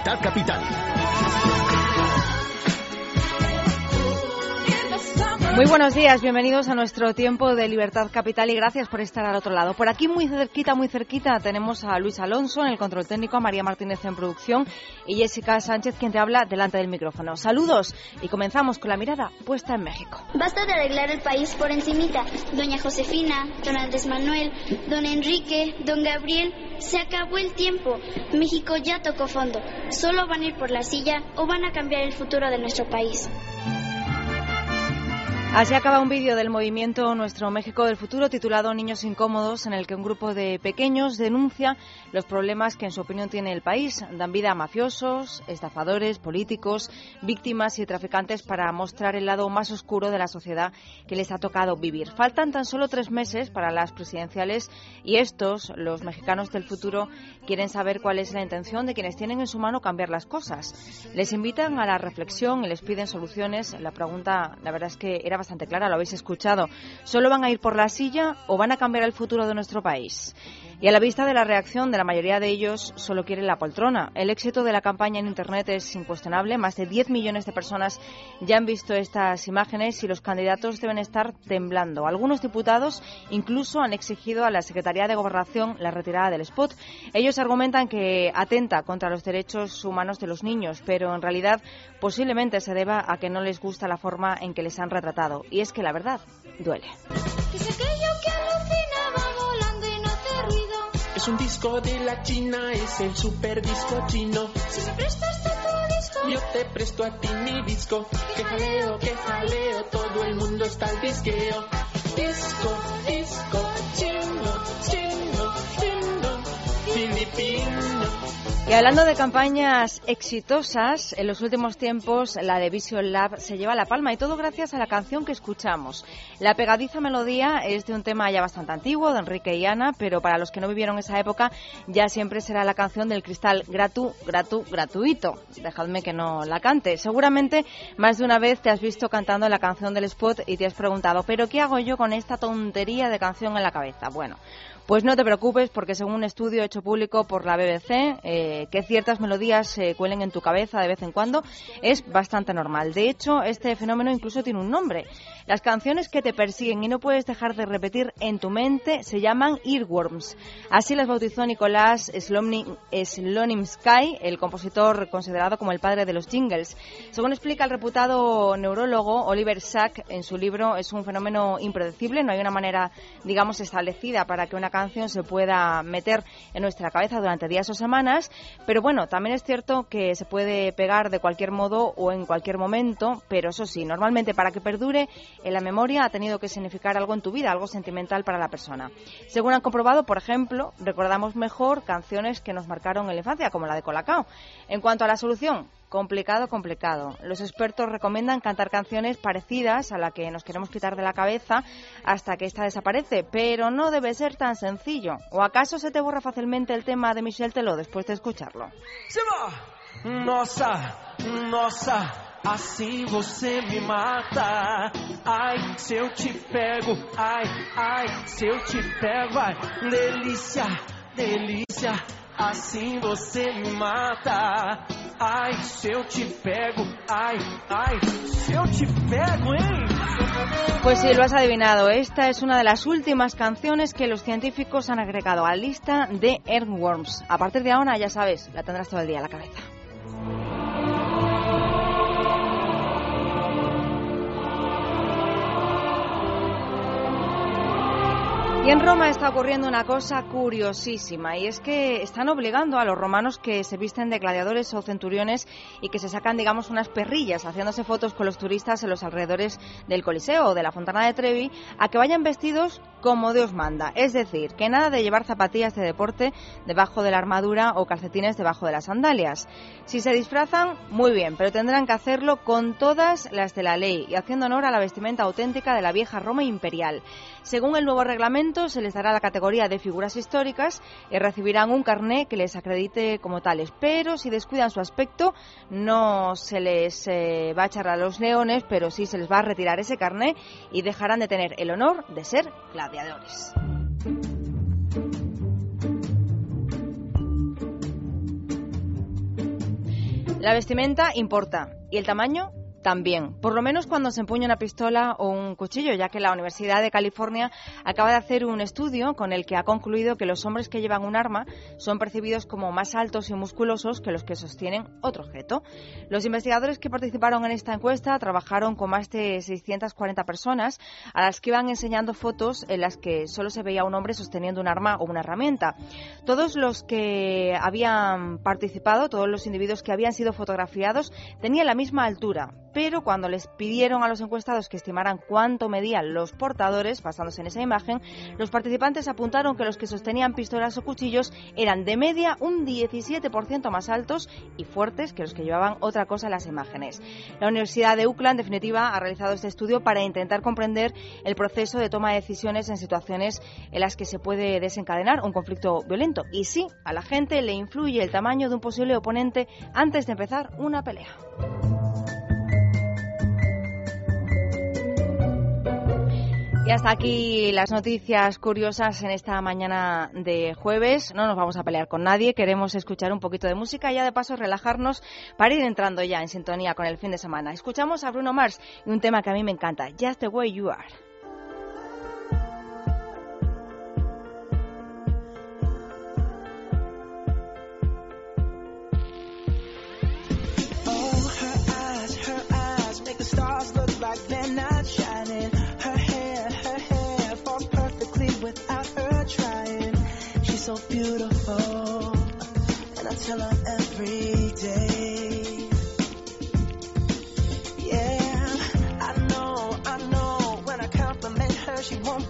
Libertad Capital. Muy buenos días, bienvenidos a nuestro tiempo de Libertad Capital y gracias por estar al otro lado. Por aquí muy cerquita, muy cerquita tenemos a Luis Alonso en el control técnico, a María Martínez en producción y Jessica Sánchez quien te habla delante del micrófono. Saludos y comenzamos con la mirada puesta en México. Basta de arreglar el país por encimita. Doña Josefina, don Andrés Manuel, don Enrique, don Gabriel, se acabó el tiempo. México ya tocó fondo. Solo van a ir por la silla o van a cambiar el futuro de nuestro país. Así acaba un vídeo del movimiento Nuestro México del Futuro titulado Niños Incómodos, en el que un grupo de pequeños denuncia los problemas que en su opinión tiene el país. Dan vida a mafiosos, estafadores, políticos, víctimas y traficantes para mostrar el lado más oscuro de la sociedad que les ha tocado vivir. Faltan tan solo tres meses para las presidenciales y estos, los mexicanos del futuro, quieren saber cuál es la intención de quienes tienen en su mano cambiar las cosas. Les invitan a la reflexión y les piden soluciones. La pregunta, la verdad es que era bastante clara, lo habéis escuchado. ¿Solo van a ir por la silla o van a cambiar el futuro de nuestro país? Y a la vista de la reacción de la mayoría de ellos, solo quieren la poltrona. El éxito de la campaña en Internet es incuestionable. Más de 10 millones de personas ya han visto estas imágenes y los candidatos deben estar temblando. Algunos diputados incluso han exigido a la Secretaría de Gobernación la retirada del spot. Ellos argumentan que atenta contra los derechos humanos de los niños, pero en realidad posiblemente se deba a que no les gusta la forma en que les han retratado. Y es que la verdad duele. Es un disco de la China, es el super disco chino. Si me prestas tu disco, Yo te presto a ti mi disco. Que jaleo, que jaleo, todo el mundo está al disqueo. Disco, disco, chino, chino, chino, filipino. Y hablando de campañas exitosas, en los últimos tiempos la de Vision Lab se lleva la palma y todo gracias a la canción que escuchamos. La pegadiza melodía es de un tema ya bastante antiguo, de Enrique y Ana, pero para los que no vivieron esa época ya siempre será la canción del cristal gratu, gratu, gratuito. Dejadme que no la cante. Seguramente más de una vez te has visto cantando la canción del spot y te has preguntado, ¿pero qué hago yo con esta tontería de canción en la cabeza? Bueno, pues no te preocupes porque según un estudio hecho público por la BBC, eh, que ciertas melodías se cuelen en tu cabeza de vez en cuando es bastante normal. De hecho, este fenómeno incluso tiene un nombre. Las canciones que te persiguen y no puedes dejar de repetir en tu mente se llaman earworms. Así las bautizó Nicolás Slonimsky, el compositor considerado como el padre de los jingles. Según explica el reputado neurólogo Oliver Sack en su libro, es un fenómeno impredecible, no hay una manera, digamos, establecida para que una canción se pueda meter en nuestra cabeza durante días o semanas, pero bueno, también es cierto que se puede pegar de cualquier modo o en cualquier momento, pero eso sí, normalmente para que perdure en la memoria ha tenido que significar algo en tu vida, algo sentimental para la persona. Según han comprobado, por ejemplo, recordamos mejor canciones que nos marcaron en la infancia, como la de Colacao. En cuanto a la solución, Complicado, complicado. Los expertos recomiendan cantar canciones parecidas a la que nos queremos quitar de la cabeza hasta que ésta desaparece, pero no debe ser tan sencillo. ¿O acaso se te borra fácilmente el tema de Michel Teló después de escucharlo? Se va! Nossa, nossa, assim você me mata. Ai, se eu te pego, ai, ai, se eu te pego, ai, delícia, assim você mata. Ai, se eu te pego, ai, ai, se eu te pego, hein? Pues sí, lo has adivinado. Esta es una de las últimas canciones que los científicos han agregado a la lista de Earthworms. A partir de ahora, ya sabes, la tendrás todo el día en la cabeza. Y en Roma está ocurriendo una cosa curiosísima y es que están obligando a los romanos que se visten de gladiadores o centuriones y que se sacan, digamos, unas perrillas haciéndose fotos con los turistas en los alrededores del Coliseo o de la Fontana de Trevi a que vayan vestidos como Dios manda. Es decir, que nada de llevar zapatillas de deporte debajo de la armadura o calcetines debajo de las sandalias. Si se disfrazan, muy bien, pero tendrán que hacerlo con todas las de la ley y haciendo honor a la vestimenta auténtica de la vieja Roma imperial. Según el nuevo reglamento, se les dará la categoría de figuras históricas y recibirán un carné que les acredite como tales. Pero si descuidan su aspecto, no se les eh, va a echar a los leones, pero sí se les va a retirar ese carné y dejarán de tener el honor de ser La vestimenta importa y el tamaño también, por lo menos cuando se empuña una pistola o un cuchillo, ya que la Universidad de California acaba de hacer un estudio con el que ha concluido que los hombres que llevan un arma son percibidos como más altos y musculosos que los que sostienen otro objeto. Los investigadores que participaron en esta encuesta trabajaron con más de 640 personas a las que iban enseñando fotos en las que solo se veía un hombre sosteniendo un arma o una herramienta. Todos los que habían participado, todos los individuos que habían sido fotografiados, tenían la misma altura, pero cuando les pidieron a los encuestados que estimaran cuánto medían los portadores, basándose en esa imagen, los participantes apuntaron que los que sostenían pistolas o cuchillos eran de media un 17% más altos y fuertes que los que llevaban otra cosa en las imágenes. La Universidad de UCLA, en definitiva, ha realizado este estudio para intentar comprender el proceso de toma de decisiones en situaciones en las que se puede desencadenar un conflicto violento. Y sí, a la gente le influye el tamaño de un posible oponente antes de empezar una pelea. Y hasta aquí las noticias curiosas en esta mañana de jueves. No nos vamos a pelear con nadie, queremos escuchar un poquito de música y ya de paso relajarnos para ir entrando ya en sintonía con el fin de semana. Escuchamos a Bruno Mars y un tema que a mí me encanta, Just the Way You Are. So beautiful, and I tell her every day. Yeah, I know, I know. When I compliment her, she won't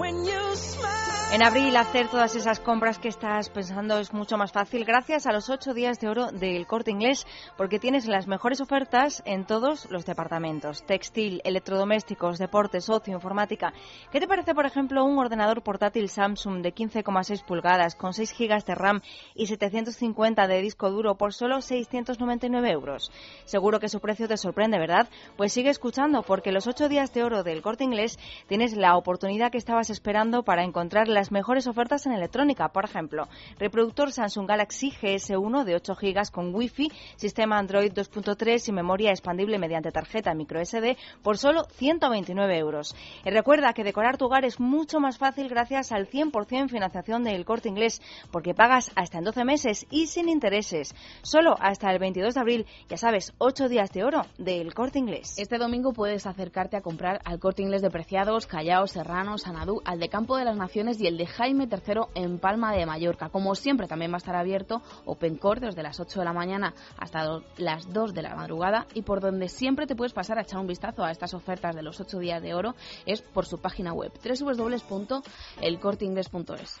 when you smile. En abril hacer todas esas compras que estás pensando es mucho más fácil gracias a los ocho días de oro del corte inglés porque tienes las mejores ofertas en todos los departamentos. Textil, electrodomésticos, deportes, ocio, informática. ¿Qué te parece, por ejemplo, un ordenador portátil Samsung de 15,6 pulgadas con 6 GB de RAM y 750 de disco duro por solo 699 euros? Seguro que su precio te sorprende, ¿verdad? Pues sigue escuchando porque los ocho días de oro del corte inglés tienes la oportunidad que estabas esperando para encontrar la las mejores ofertas en electrónica. Por ejemplo, reproductor Samsung Galaxy GS1 de 8 GB con Wi-Fi, sistema Android 2.3 y memoria expandible mediante tarjeta microSD por solo 129 euros. Y recuerda que decorar tu hogar es mucho más fácil gracias al 100% financiación del corte inglés, porque pagas hasta en 12 meses y sin intereses. Solo hasta el 22 de abril, ya sabes, 8 días de oro del corte inglés. Este domingo puedes acercarte a comprar al corte inglés de Preciados, Callao, Serrano, Sanadú, al de Campo de las Naciones y el de Jaime III en Palma de Mallorca. Como siempre, también va a estar abierto OpenCore desde las 8 de la mañana hasta las 2 de la madrugada y por donde siempre te puedes pasar a echar un vistazo a estas ofertas de los 8 días de oro es por su página web www.elcorteingles.es.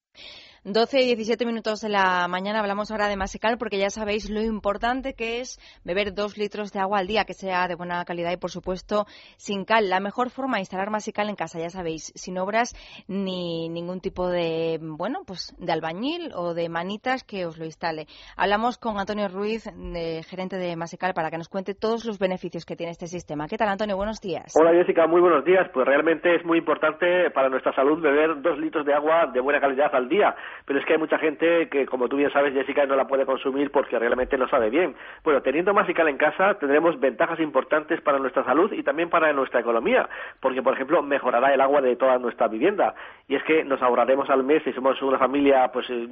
12 y 17 minutos de la mañana hablamos ahora de Masical porque ya sabéis lo importante que es beber dos litros de agua al día, que sea de buena calidad y por supuesto sin cal. La mejor forma de instalar Masical en casa, ya sabéis, sin obras ni ningún tipo de, bueno, pues de albañil o de manitas que os lo instale. Hablamos con Antonio Ruiz, gerente de Masical, para que nos cuente todos los beneficios que tiene este sistema. ¿Qué tal, Antonio? Buenos días. Hola, Jessica. Muy buenos días. Pues realmente es muy importante para nuestra salud beber dos litros de agua de buena calidad al día pero es que hay mucha gente que, como tú bien sabes, Jessica, no la puede consumir porque realmente no sabe bien. Bueno, teniendo Masical en casa tendremos ventajas importantes para nuestra salud y también para nuestra economía, porque, por ejemplo, mejorará el agua de toda nuestra vivienda. Y es que nos ahorraremos al mes, si somos una familia pues eh,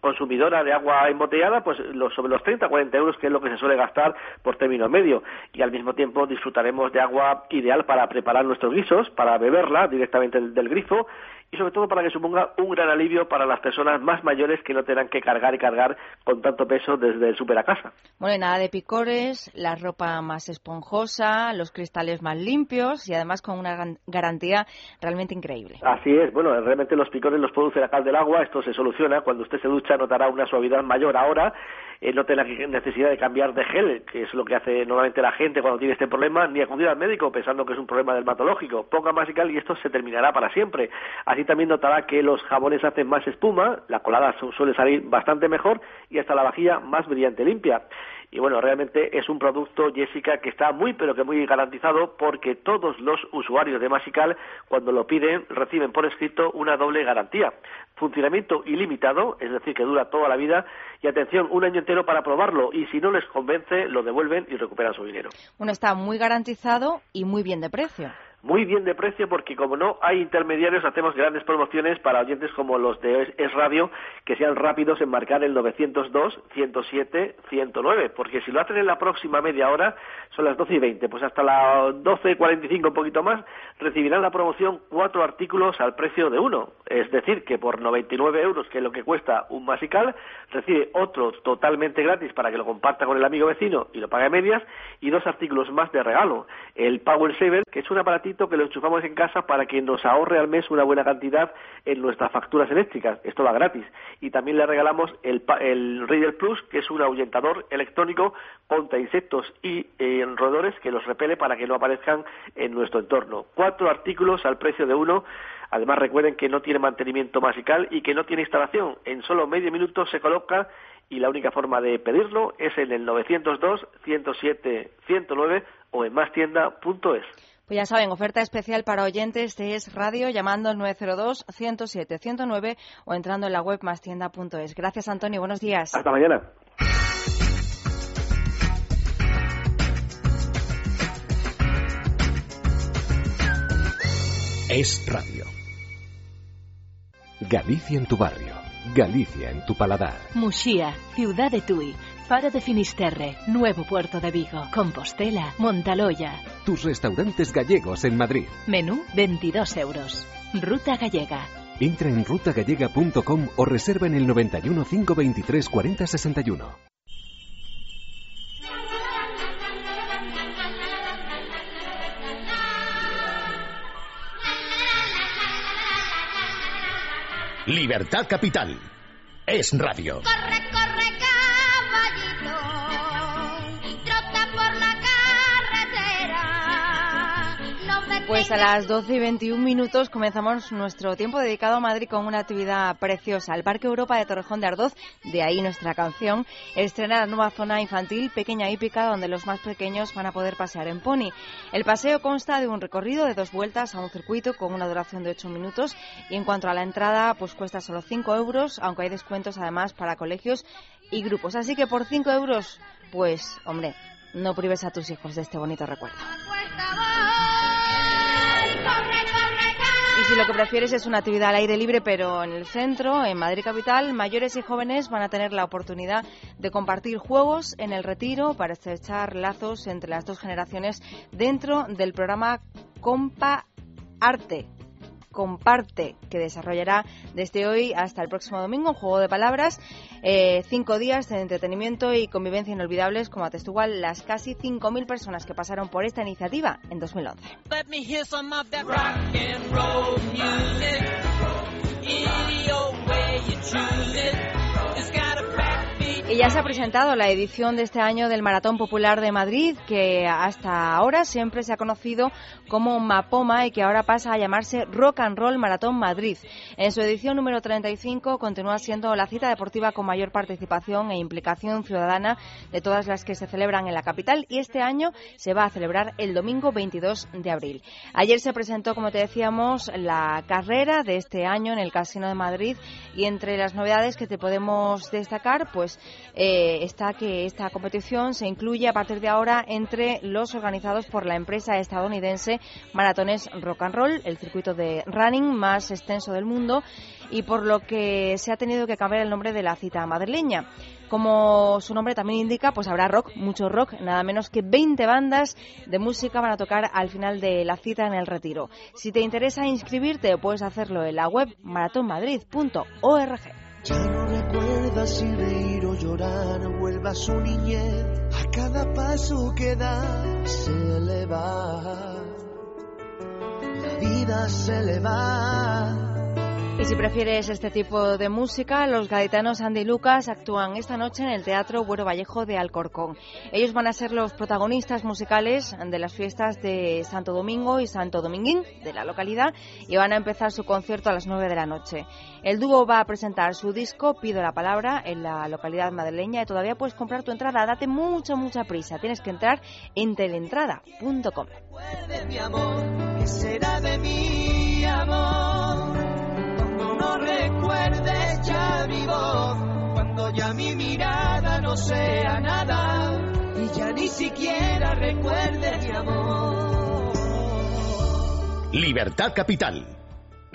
consumidora de agua embotellada, pues sobre los 30 40 euros, que es lo que se suele gastar por término medio. Y al mismo tiempo disfrutaremos de agua ideal para preparar nuestros guisos, para beberla directamente del grifo y sobre todo para que suponga un gran alivio para las personas más mayores que no tengan que cargar y cargar con tanto peso desde el super a casa. Bueno, nada de picores, la ropa más esponjosa, los cristales más limpios y además con una garantía realmente increíble. Así es, bueno, realmente los picores los produce la cal del agua, esto se soluciona, cuando usted se ducha notará una suavidad mayor ahora eh, no tenga necesidad de cambiar de gel, que es lo que hace normalmente la gente cuando tiene este problema, ni acudir al médico pensando que es un problema dermatológico. Ponga más y esto se terminará para siempre. Así también notará que los jabones hacen más espuma, la colada suele salir bastante mejor y hasta la vajilla más brillante limpia. Y bueno, realmente es un producto, Jessica, que está muy pero que muy garantizado porque todos los usuarios de Masical, cuando lo piden, reciben por escrito una doble garantía. Funcionamiento ilimitado, es decir, que dura toda la vida, y atención, un año entero para probarlo, y si no les convence, lo devuelven y recuperan su dinero. Bueno, está muy garantizado y muy bien de precio muy bien de precio porque como no hay intermediarios hacemos grandes promociones para oyentes como los de Es Radio que sean rápidos en marcar el 902 107 109 porque si lo hacen en la próxima media hora son las 12 y 20 pues hasta las 12 y 45 un poquito más recibirán la promoción cuatro artículos al precio de uno. Es decir que por 99 euros que es lo que cuesta un masical recibe otro totalmente gratis para que lo comparta con el amigo vecino y lo pague medias y dos artículos más de regalo. El Power Saver que es un aparatito que lo enchufamos en casa para que nos ahorre al mes una buena cantidad en nuestras facturas eléctricas. Esto va gratis. Y también le regalamos el, el Reader Plus, que es un ahuyentador electrónico contra insectos y eh, roedores que los repele para que no aparezcan en nuestro entorno. Cuatro artículos al precio de uno. Además, recuerden que no tiene mantenimiento masical y que no tiene instalación. En solo medio minuto se coloca y la única forma de pedirlo es en el 902 107 109 o en mastienda.es. Pues ya saben, oferta especial para oyentes de Es Radio llamando al 902-107-109 o entrando en la web mastienda.es. Gracias, Antonio. Buenos días. Hasta mañana. Es Radio. Galicia en tu barrio. Galicia en tu paladar. Muxía, ciudad de Tui Faro de Finisterre, Nuevo Puerto de Vigo, Compostela, Montaloya. Tus restaurantes gallegos en Madrid. Menú 22 euros. Ruta gallega. Entra en rutagallega.com o reserva en el 91 523 4061. Libertad Capital. Es radio. Correcto. Pues a las 12 y 21 minutos comenzamos nuestro tiempo dedicado a Madrid con una actividad preciosa. El Parque Europa de Torrejón de Ardoz, de ahí nuestra canción, estrena la nueva zona infantil pequeña hípica donde los más pequeños van a poder pasear en pony. El paseo consta de un recorrido de dos vueltas a un circuito con una duración de 8 minutos y en cuanto a la entrada pues cuesta solo 5 euros, aunque hay descuentos además para colegios y grupos. Así que por 5 euros, pues hombre, no prives a tus hijos de este bonito recuerdo. Y si lo que prefieres es una actividad al aire libre, pero en el centro, en Madrid Capital, mayores y jóvenes van a tener la oportunidad de compartir juegos en el retiro para estrechar lazos entre las dos generaciones dentro del programa Compa Arte. Comparte, que desarrollará desde hoy hasta el próximo domingo un juego de palabras, eh, cinco días de entretenimiento y convivencia inolvidables, como atestiguan las casi 5.000 personas que pasaron por esta iniciativa en 2011. Let me Y ya se ha presentado la edición de este año del Maratón Popular de Madrid, que hasta ahora siempre se ha conocido como Mapoma y que ahora pasa a llamarse Rock and Roll Maratón Madrid. En su edición número 35 continúa siendo la cita deportiva con mayor participación e implicación ciudadana de todas las que se celebran en la capital y este año se va a celebrar el domingo 22 de abril. Ayer se presentó, como te decíamos, la carrera de este año en el Casino de Madrid y entre las novedades que te podemos destacar, pues eh, está que esta competición se incluye a partir de ahora entre los organizados por la empresa estadounidense Maratones Rock and Roll, el circuito de running más extenso del mundo, y por lo que se ha tenido que cambiar el nombre de la cita madrileña. Como su nombre también indica, pues habrá rock, mucho rock, nada menos que 20 bandas de música van a tocar al final de la cita en el retiro. Si te interesa inscribirte, puedes hacerlo en la web maratonmadrid.org. Ya no recuerda si reír o llorar, vuelva a su niñez. A cada paso que da, se le va. La vida se le va. Y si prefieres este tipo de música, los gaditanos Andy y Lucas actúan esta noche en el Teatro Buero Vallejo de Alcorcón. Ellos van a ser los protagonistas musicales de las fiestas de Santo Domingo y Santo Dominguín de la localidad y van a empezar su concierto a las 9 de la noche. El dúo va a presentar su disco Pido la Palabra en la localidad madrileña y todavía puedes comprar tu entrada. Date mucha, mucha prisa. Tienes que entrar en teleentrada.com. Recuerde mi amor, ¿qué será de mi amor? No recuerde ya mi voz, cuando ya mi mirada no sea nada y ya ni siquiera recuerde mi amor. Libertad Capital.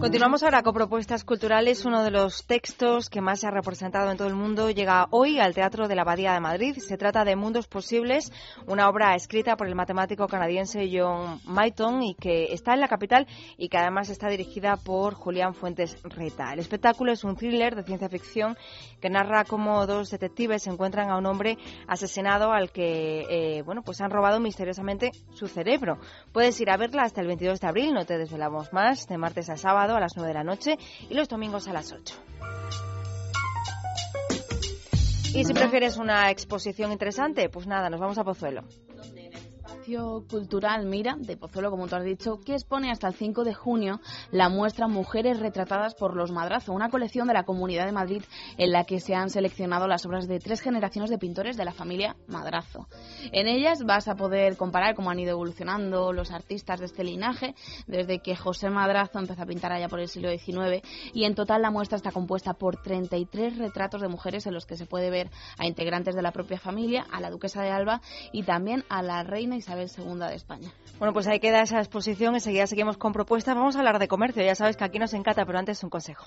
Continuamos ahora con propuestas culturales. Uno de los textos que más se ha representado en todo el mundo llega hoy al Teatro de la Abadía de Madrid. Se trata de Mundos Posibles, una obra escrita por el matemático canadiense John Mayton y que está en la capital y que además está dirigida por Julián Fuentes Reta. El espectáculo es un thriller de ciencia ficción que narra cómo dos detectives encuentran a un hombre asesinado al que eh, bueno pues han robado misteriosamente su cerebro. Puedes ir a verla hasta el 22 de abril, no te desvelamos más, de martes a sábado a las 9 de la noche y los domingos a las 8. Y si prefieres una exposición interesante, pues nada, nos vamos a Pozuelo. Espacio Cultural Mira, de Pozuelo, como tú has dicho, que expone hasta el 5 de junio la muestra Mujeres retratadas por los Madrazo, una colección de la Comunidad de Madrid en la que se han seleccionado las obras de tres generaciones de pintores de la familia Madrazo. En ellas vas a poder comparar cómo han ido evolucionando los artistas de este linaje, desde que José Madrazo empezó a pintar allá por el siglo XIX, y en total la muestra está compuesta por 33 retratos de mujeres en los que se puede ver a integrantes de la propia familia, a la duquesa de Alba y también a la reina Isabel II de España. Bueno, pues ahí queda esa exposición. Enseguida seguimos con propuestas. Vamos a hablar de comercio. Ya sabes que aquí nos encanta, pero antes un consejo.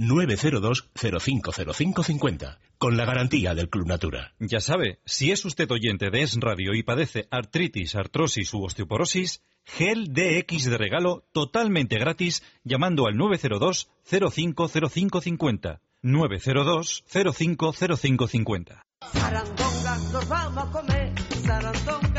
902-050550, con la garantía del Club Natura. Ya sabe, si es usted oyente de Es Radio y padece artritis, artrosis u osteoporosis, gel DX de regalo totalmente gratis llamando al 902-050550. 902-050550. Sarandonga, nos vamos a comer. Sarandonga,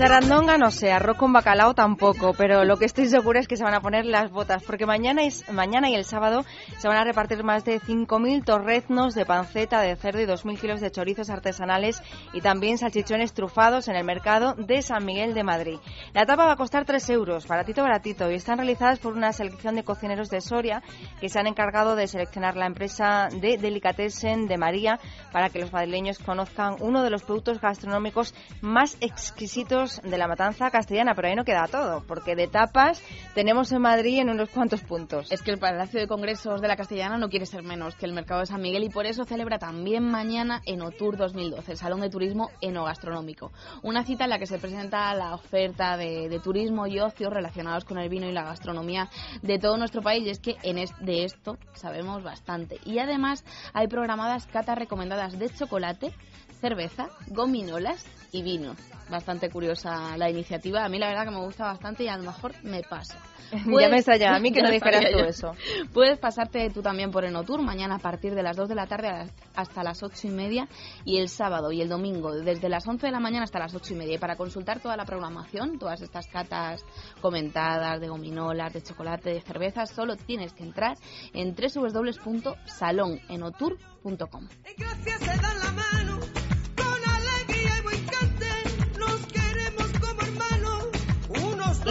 Sarandonga no sé, arroz con bacalao tampoco, pero lo que estoy segura es que se van a poner las botas, porque mañana, y el sábado se van a repartir más de 5.000 torreznos de panceta de cerdo y 2.000 kilos de chorizos artesanales y también salchichones trufados en el mercado de San Miguel de Madrid. La tapa va a costar 3 euros, baratito, baratito, y están realizadas por una selección de cocineros de Soria que se han encargado de seleccionar la empresa de Delicatessen de María para que los madrileños conozcan uno de los productos gastronómicos más exquisitos de la matanza castellana, pero ahí no queda todo, porque de tapas tenemos en Madrid en unos cuantos puntos. Es que el Palacio de Congresos de la Castellana no quiere ser menos que el Mercado de San Miguel y por eso celebra también mañana Enotour 2012, el Salón de Turismo Enogastronómico. Una cita en la que se presenta la oferta de, de turismo y ocio relacionados con el vino y la gastronomía de todo nuestro país. Y es que en es, de esto sabemos bastante. Y además hay programadas catas recomendadas de chocolate, cerveza, gominolas y vino. Bastante curiosa la iniciativa. A mí la verdad que me gusta bastante y a lo mejor me paso. ya me extrañaba a mí que no dijeras tú eso. Puedes pasarte tú también por Enotour mañana a partir de las 2 de la tarde hasta las 8 y media y el sábado y el domingo desde las 11 de la mañana hasta las 8 y media. Y para consultar toda la programación, todas estas catas comentadas de gominolas, de chocolate, de cervezas, solo tienes que entrar en www.salonenotour.com. Gracias se dan la mano,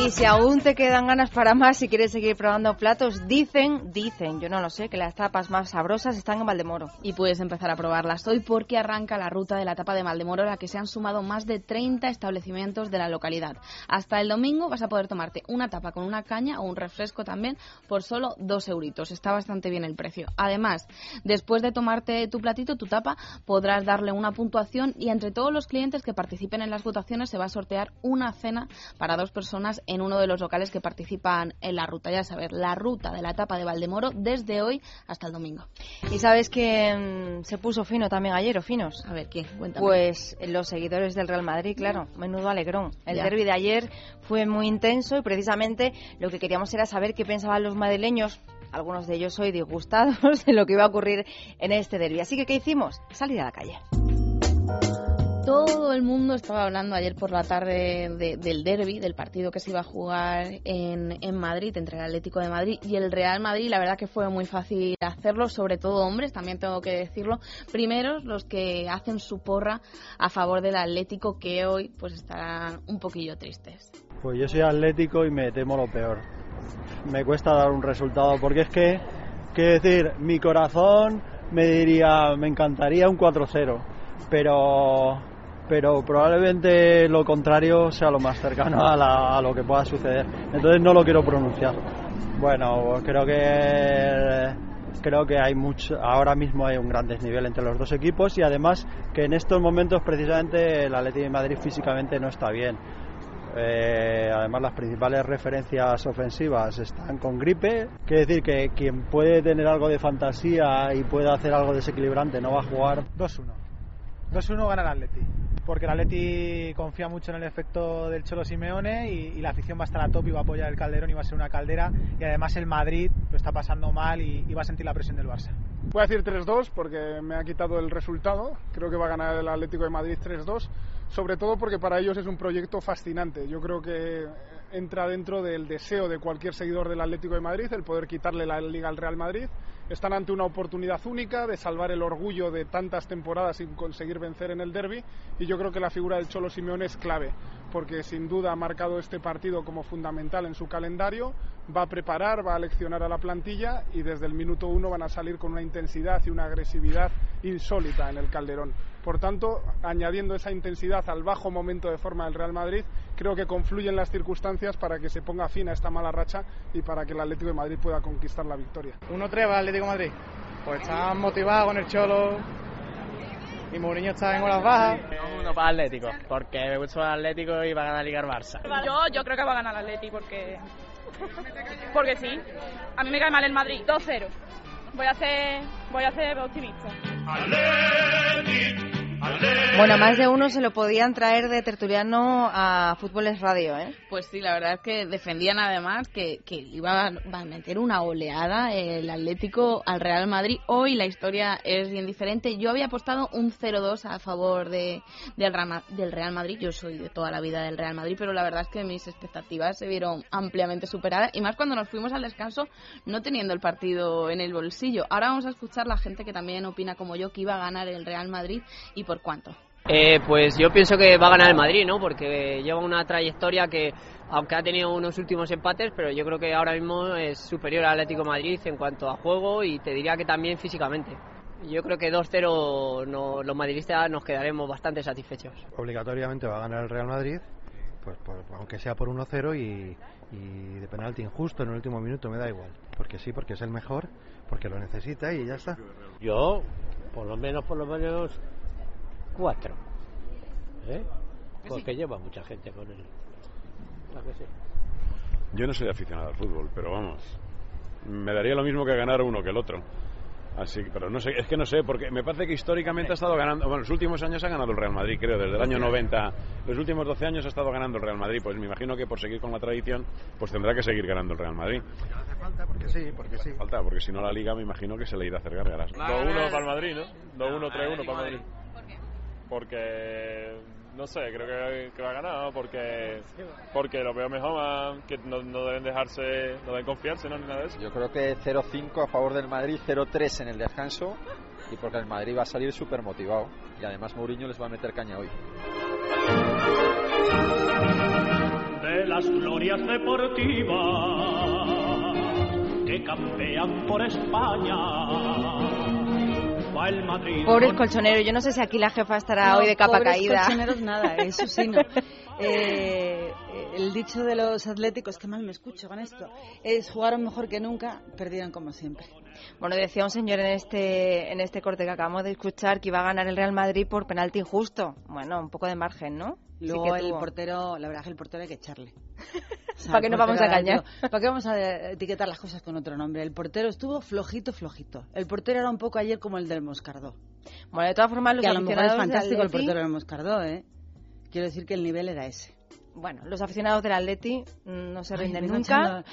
Y si aún te quedan ganas para más, si quieres seguir probando platos, dicen, dicen, yo no lo sé, que las tapas más sabrosas están en Valdemoro. Y puedes empezar a probarlas hoy porque arranca la ruta de la tapa de Maldemoro a la que se han sumado más de 30 establecimientos de la localidad. Hasta el domingo vas a poder tomarte una tapa con una caña o un refresco también por solo 2 euritos. Está bastante bien el precio. Además, después de tomarte tu platito, tu tapa, podrás darle una puntuación y entre todos los clientes que participen en las votaciones se va a sortear una cena para dos personas en uno de los locales que participan en la ruta. Ya sabes, la ruta de la tapa de Valdemoro desde hoy hasta el domingo. Y sabes que se puso fino también ayer, o finos. A ver, ¿qué? Cuéntame. Pues los seguidores del Real Madrid, claro, menudo alegrón. El Ya. derby de ayer fue muy intenso y precisamente lo que queríamos era saber qué pensaban los madrileños, algunos de ellos hoy disgustados de lo que iba a ocurrir en este derby. Así que, ¿qué hicimos? Salir a la calle. Todo el mundo estaba hablando ayer por la tarde de- del derby, del partido que se iba a jugar en, Madrid entre el Atlético de Madrid y el Real Madrid. La verdad que fue muy fácil hacerlo, sobre todo hombres, también tengo que decirlo. Primero, los que hacen su porra a favor del Atlético, que hoy pues estarán un poquillo tristes. Pues yo soy atlético y me temo lo peor. Me cuesta dar un resultado porque es que, quiero decir, mi corazón me diría, me encantaría un 4-0, pero, pero probablemente lo contrario sea lo más cercano a, la- a lo que pueda suceder. Entonces no lo quiero pronunciar. Bueno, creo que creo que hay mucho, ahora mismo hay un gran desnivel entre los dos equipos y además que en estos momentos precisamente el Atlético de Madrid físicamente no está bien. Eh, además, las principales referencias ofensivas están con gripe. Quiere decir que quien puede tener algo de fantasía y puede hacer algo desequilibrante no va a jugar. 2-1. 2-1 gana el Atleti. Porque el Atleti confía mucho en el efecto del Cholo Simeone y, la afición va a estar a top y va a apoyar el Calderón y va a ser una caldera. Y además el Madrid lo está pasando mal y, y va a sentir la presión del Barça. Voy a decir 3-2 porque me ha quitado el resultado. Creo que va a ganar el Atlético de Madrid 3-2. Sobre todo porque para ellos es un proyecto fascinante. Yo creo que entra dentro del deseo de cualquier seguidor del Atlético de Madrid el poder quitarle la liga al Real Madrid. Están ante una oportunidad única de salvar el orgullo de tantas temporadas sin conseguir vencer en el derby y yo creo que la figura del Cholo Simeone es clave porque sin duda ha marcado este partido como fundamental en su calendario, va a preparar, va a leccionar a la plantilla y desde el minuto uno van a salir con una intensidad y una agresividad insólita en el Calderón. Por tanto, añadiendo esa intensidad al bajo momento de forma del Real Madrid, creo que confluyen las circunstancias para que se ponga fin a esta mala racha y para que el Atlético de Madrid pueda conquistar la victoria. 1-3 va el Atlético de Madrid. Pues está motivado con el Cholo, y Mourinho está en horas bajas. Uno para Atlético, porque me gusta el Atlético y va a ganar Liga Barça. Yo, yo creo que va a ganar el Atlético porque porque sí. A mí me cae mal el Madrid. 2-0. Voy a ser voy a ser optimista. Bueno, más de uno se lo podían traer de tertuliano a Fútboles Radio, ¿eh? Pues sí, la verdad es que defendían además que, que iba a meter una oleada el Atlético al Real Madrid. Hoy la historia es bien diferente. Yo había apostado un 0-2 a favor de, del, del Real Madrid. Yo soy de toda la vida del Real Madrid, pero la verdad es que mis expectativas se vieron ampliamente superadas. Y más cuando nos fuimos al descanso no teniendo el partido en el bolsillo. Ahora vamos a escuchar la gente que también opina como yo que iba a ganar el Real Madrid y por cuánto. Eh, pues yo pienso que va a ganar el Madrid, ¿no? Porque lleva una trayectoria que, aunque ha tenido unos últimos empates, pero yo creo que ahora mismo es superior al Atlético de Madrid en cuanto a juego y te diría que también físicamente. Yo creo que 2-0 no, los madridistas nos quedaremos bastante satisfechos. Obligatoriamente va a ganar el Real Madrid, pues, aunque sea por 1-0 y, y de penalti injusto en el último minuto, me da igual. Porque sí, porque es el mejor, porque lo necesita y ya está. Yo, por lo menos, por lo menos cuatro. ¿Eh? Porque lleva mucha gente con él. Yo no soy aficionado al fútbol, pero vamos, me daría lo mismo que ganar uno que el otro. Así, pero no sé, es que no sé, porque me parece que históricamente ha estado ganando, bueno, los últimos años ha ganado el Real Madrid, creo, desde el año 90, los últimos 12 años ha estado ganando el Real Madrid, pues me imagino que por seguir con la tradición, pues tendrá que seguir ganando el Real Madrid. hace falta, porque sí, porque sí. Falta, porque si no la Liga me imagino que se le irá a hacer gargaras. 2-1 para el Madrid, ¿no? 2-1, 3-1 para el Madrid porque no sé, creo que, que va a ganar, porque porque lo veo mejor, que no, deben dejarse, no deben confiarse, ¿no? Ni nada de eso. Yo creo que 0-5 a favor del Madrid, 0-3 en el descanso, y porque el Madrid va a salir súper motivado, y además Mourinho les va a meter caña hoy. De las glorias deportivas que campean por España Pobres colchoneros, yo no sé si aquí la jefa estará hoy de capa pobres caída. colchoneros nada, eso sí, no. Eh, el dicho de los atléticos, que mal me escucho con esto, es jugaron mejor que nunca, perdieron como siempre. Bueno, decía un señor en este, en este corte que acabamos de escuchar que iba a ganar el Real Madrid por penalti injusto. Bueno, un poco de margen, ¿no? Luego el portero, la verdad es que el portero hay que echarle. ¿Para qué nos vamos a engañar? ¿Para qué vamos a etiquetar las cosas con otro nombre? El portero estuvo flojito, flojito. El portero era un poco ayer como el del Moscardó. Bueno, de todas formas, los que a lo mejor es fantástico el portero del Moscardó, ¿eh? Quiero decir que el nivel era ese. Bueno, los aficionados del Atleti mm, no se rinden nunca.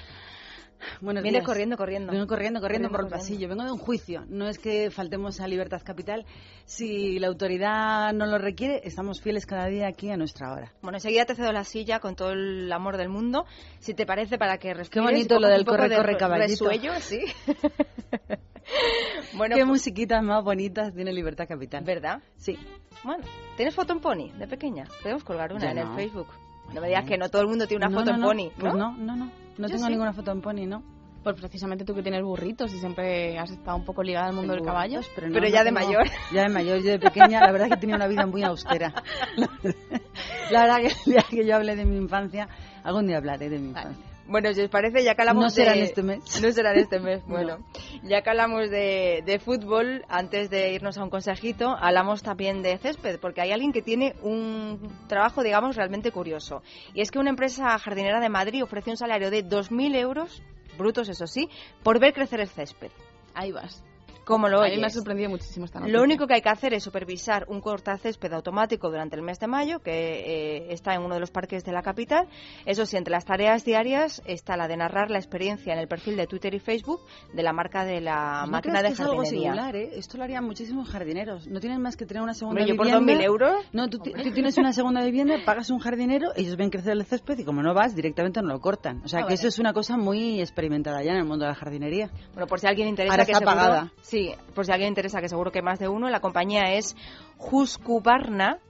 Buenos Viene días. corriendo, corriendo. Vengo corriendo, corriendo, por el corriendo. pasillo. Vengo de un juicio. No es que faltemos a Libertad Capital. Si la autoridad no lo requiere, estamos fieles cada día aquí a nuestra hora. Bueno, enseguida te cedo la silla con todo el amor del mundo. Si te parece, para que respires. Qué bonito lo del un poco corre, de caballito. resuello, sí. bueno, Qué pues- musiquitas más bonitas tiene Libertad Capital. ¿Verdad? Sí. Bueno, ¿tienes foto en Pony de pequeña? Podemos colgar una Ya en el no. Facebook. No me digas que no todo el mundo tiene una No, foto no, en. Pony, Pues ¿no? no, no, no. Yo tengo sí. ninguna foto en Pony, ¿no? Pues precisamente tú que tienes burritos y siempre has estado un poco ligada al mundo del caballo. burritos, pero, no, Pero no ya de mayor. Ya de mayor, yo de pequeña, la verdad que tenía una vida muy austera. La verdad que el día que yo hablé de mi infancia, algún día hablaré de mi infancia. Bueno, si os parece, ya que hablamos No será de... en este mes. No será en este mes, No. bueno. Ya que hablamos de, de fútbol, antes de irnos a un consejito, hablamos también de césped, porque hay alguien que tiene un trabajo, digamos, realmente curioso. Y es que una empresa jardinera de Madrid ofrece un salario de 2.000 euros, brutos eso sí, por ver crecer el césped. Ahí vas. Como lo A mí me ha oyes. sorprendido muchísimo esta noticia. Lo único que hay que hacer es supervisar un cortacésped automático durante el mes de mayo, que eh, está en uno de los parques de la capital. Eso sí, entre las tareas diarias está la de narrar la experiencia en el perfil de Twitter y Facebook de la marca de la ¿No máquina crees de que es algo jardinería. singular, ¿eh? Esto lo harían muchísimos jardineros. No tienen más que tener una segunda Hombre, yo por vivienda. 2.000 euros. No, tú, ti- tú tienes una segunda vivienda, pagas un jardinero, ellos ven crecer el césped y como no vas, directamente no lo cortan. O sea, Ah, que vale. eso es una cosa muy experimentada ya en el mundo de la jardinería. Bueno, por si a alguien interesa Ahora que está seguro, pagada. Sí, por si alguien interesa que seguro que más de uno, la compañía es Husqvarna,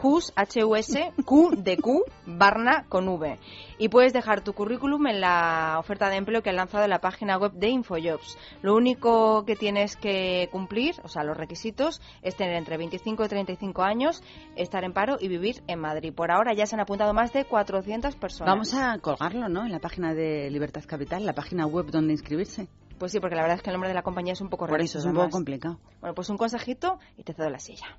Hus, H-U-S, Q de Q, Barna con V. Y puedes dejar tu currículum en la oferta de empleo que han lanzado en la página web de Infojobs. Lo único que tienes que cumplir, o sea, los requisitos, es tener entre 25 y 35 años, estar en paro y vivir en Madrid. Por ahora ya se han apuntado más de 400 personas. Vamos a colgarlo, ¿no? En la página de Libertad Capital, la página web donde inscribirse. Pues sí, porque la verdad es que el nombre de la compañía es un poco Por raro. eso es un poco complicado. Bueno, pues un consejito y te cedo la silla.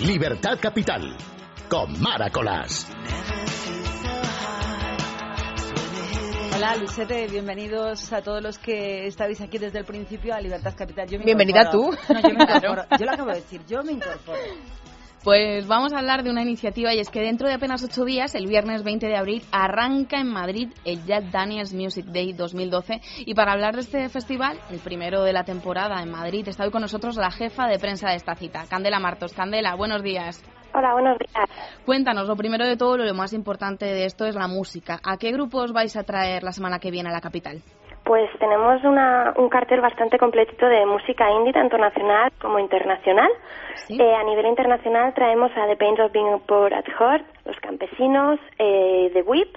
Libertad Capital, con Maracolas. Hola, Luisete, bienvenidos a todos los que estáis aquí desde el principio a Libertad Capital. Yo me Bienvenida incorporo. tú. No, yo me incorporo. Yo lo acabo de decir, yo me incorporo. Pues vamos a hablar de una iniciativa y es que dentro de apenas ocho días, el viernes 20 de abril, arranca en Madrid el Jack Daniels Music Day 2012 y para hablar de este festival, el primero de la temporada en Madrid, está hoy con nosotros la jefa de prensa de esta cita, Candela Martos. Candela, buenos días. Hola, buenos días. Cuéntanos, lo primero de todo, lo más importante de esto es la música. ¿A qué grupos vais a traer la semana que viene a la capital? Pues tenemos una- un cartel bastante completito de música indie, tanto nacional como internacional. Eh, a nivel internacional traemos a The Pains of Being Poor at Heart, Los Campesinos, eh, The Whip.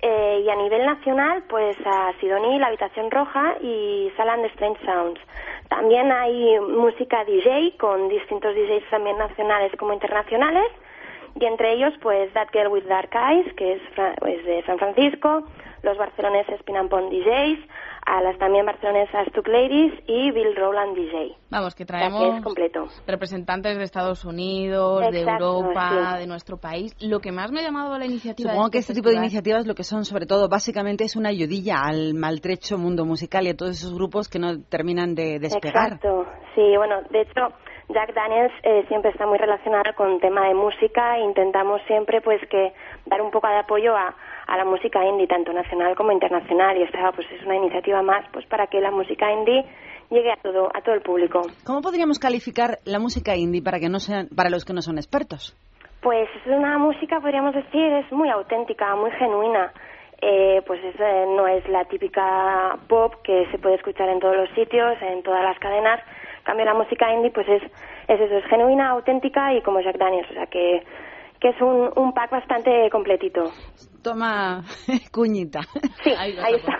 eh, y a nivel nacional, pues a Sidoní, La Habitación Roja y Saland Strange Sounds. También hay música DJ con distintos DJs también nacionales como internacionales. Y entre ellos, pues That Girl with Dark Eyes, que es, es de San Francisco, los barceloneses Pin and Pon DJs, a las también barcelonesas Stuck Ladies y Bill Rowland DJ. Vamos, que O sea, traemos que es completo. representantes de Estados Unidos, de Exacto, Europa, sí. de nuestro país. Lo que más me ha llamado la iniciativa... Supongo de que este tipo de festival- iniciativas lo que son, sobre todo, básicamente es una ayudilla al maltrecho mundo musical y a todos esos grupos que no terminan de despegar. Exacto, sí, bueno, de hecho, Jack Daniels eh, siempre está muy relacionado con el tema de música e intentamos siempre pues que dar un poco de apoyo a, a la música indie, tanto nacional como internacional, y esta pues es una iniciativa más pues para que la música indie llegue a todo, a todo el público. ¿Cómo podríamos calificar la música indie para que no sean, para los que no son expertos? Pues es una música, podríamos decir, es muy auténtica, muy genuina. Eh, pues es, eh, no es la típica pop que se puede escuchar en todos los sitios, en todas las cadenas. En cambio, la música indie, pues es, es eso, es genuina, auténtica y como Jack Daniels, o sea que, que es un, un pack bastante completito. Toma cuñita. Sí, ahí está.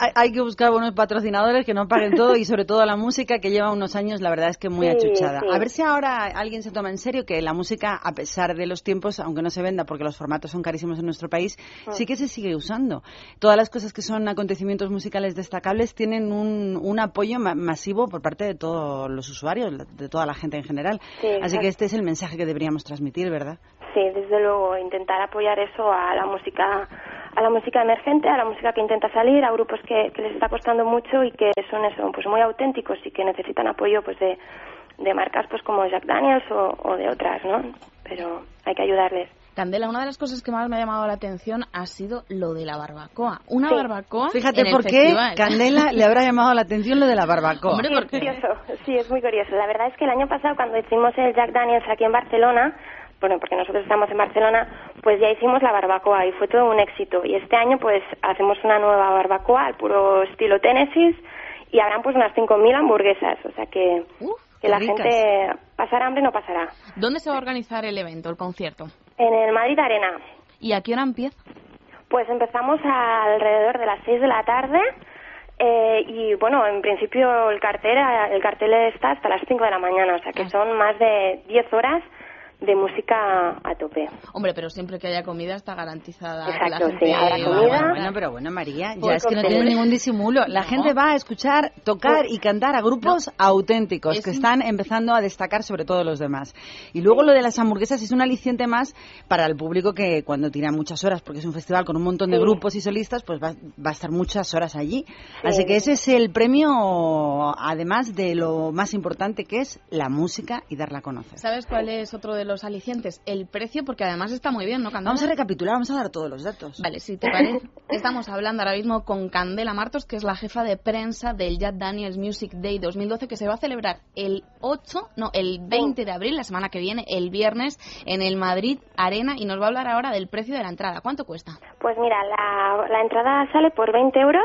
hay, hay que buscar buenos patrocinadores que no paguen todo y sobre todo la música que lleva unos años, la verdad es que muy Sí, achuchada. sí. A ver si ahora alguien se toma en serio que la música, a pesar de los tiempos, aunque no se venda porque los formatos son carísimos en nuestro país, Ah. sí que se sigue usando. Todas las cosas que son acontecimientos musicales destacables tienen un, un apoyo ma- masivo por parte de todos los usuarios, de toda la gente en general. Sí, Así que este es el mensaje que deberíamos transmitir, ¿verdad? Sí, desde luego, intentar apoyar eso a la música a la música emergente, a la música que intenta salir, a grupos que, que les está costando mucho y que son eso, pues muy auténticos y que necesitan apoyo pues de, de marcas pues como Jack Daniels o, o de otras, ¿no? Pero hay que ayudarles. Candela, una de las cosas que más me ha llamado la atención ha sido lo de la barbacoa. Una Sí. barbacoa Fíjate en el por qué festival. Candela le habrá llamado la atención lo de la barbacoa. Hombre, Sí, ¿por es qué? curioso, sí, es muy curioso. La verdad es que el año pasado cuando hicimos el Jack Daniels aquí en Barcelona, bueno, porque nosotros estamos en Barcelona, pues ya hicimos la barbacoa y fue todo un éxito. Y este año pues hacemos una nueva barbacoa al puro estilo Tennessee y habrán pues unas 5.000 hamburguesas, o sea que, que qué la ricas. gente pasar hambre no pasará. ¿Dónde se va a organizar el evento, el concierto? En el Madrid Arena, ¿Y a qué hora empieza? Pues empezamos alrededor de las 6 de la tarde Eh, y bueno, en principio el cartel, el cartel está hasta las 5 de la mañana, o sea que son más de 10 horas de música a tope. Hombre, pero siempre que haya comida está garantizada. Exacto, la gente sí, habrá comida. Bueno, pero bueno, María, ya es que no tiene ningún disimulo. La No. gente va a escuchar, tocar y cantar a grupos auténticos Es que un- están empezando a destacar sobre todo los demás. Y luego lo de las hamburguesas es un aliciente más para el público que cuando tira muchas horas, porque es un festival con un montón de Sí. grupos y solistas, pues va, va a estar muchas horas allí. Así que ese es el premio, además de lo más importante que es la música y darla a conocer. ¿Sabes cuál es otro de los alicientes? El precio, porque además está muy bien, ¿no, Candela? Vamos a recapitular, vamos a dar todos los datos. Vale, si te parece. Estamos hablando ahora mismo con Candela Martos, que es la jefa de prensa del Jack Daniels Music Day 2012, que se va a celebrar el 8, no, el 20 de abril, la semana que viene, el viernes, en el Madrid Arena, y nos va a hablar ahora del precio de la entrada. ¿Cuánto cuesta? Pues mira, la, la entrada sale por 20 euros,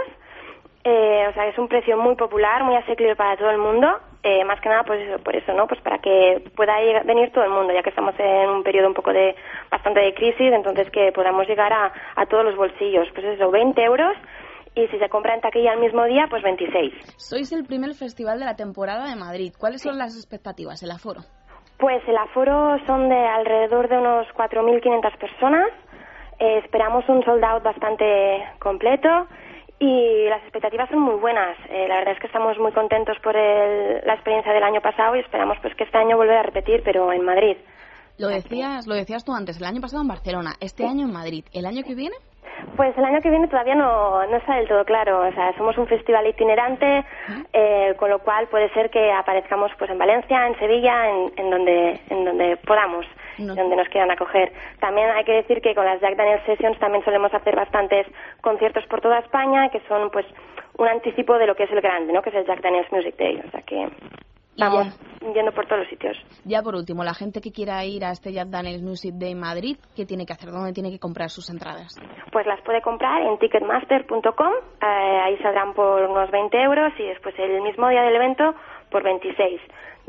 eh, o sea, es un precio muy popular, muy asequible para todo el mundo. eh, más que nada, pues eso, por eso, ¿no? Pues para que pueda llegar- venir todo el mundo, ya que estamos en un periodo un poco de bastante de crisis, entonces que podamos llegar a, a todos los bolsillos. Pues eso, 20 euros y si se compra en taquilla al mismo día, pues 26. Sois el primer festival de la temporada de Madrid. ¿Cuáles son las expectativas, el aforo? Pues el aforo son de alrededor de unos 4.500 personas. Eh, esperamos un sold out bastante completo y las expectativas son muy buenas. Eh, la verdad es que estamos muy contentos por el- la experiencia del año pasado y esperamos pues que este año volver a repetir, pero en Madrid. Lo decías, lo decías tú antes, el año pasado en Barcelona, este año en Madrid. ¿El año que viene? Pues el año que viene todavía no, no está del todo claro. O sea, somos un festival itinerante, eh, con lo cual puede ser que aparezcamos pues en Valencia, en Sevilla, en, en donde en donde podamos, No. donde nos quieran acoger. También hay que decir que con las Jack Daniel Sessions también solemos hacer bastantes conciertos por toda España, que son pues un anticipo de lo que es el grande, ¿no? Que es el Jack Daniels Music Day. O sea que vamos yendo por todos los sitios. Ya por último, la gente que quiera ir a este Jack Daniels Music Day Madrid, ¿qué tiene que hacer? ¿Dónde tiene que comprar sus entradas? Pues las puede comprar en ticketmaster.com, eh, ahí saldrán por unos 20 euros y después el mismo día del evento por 26.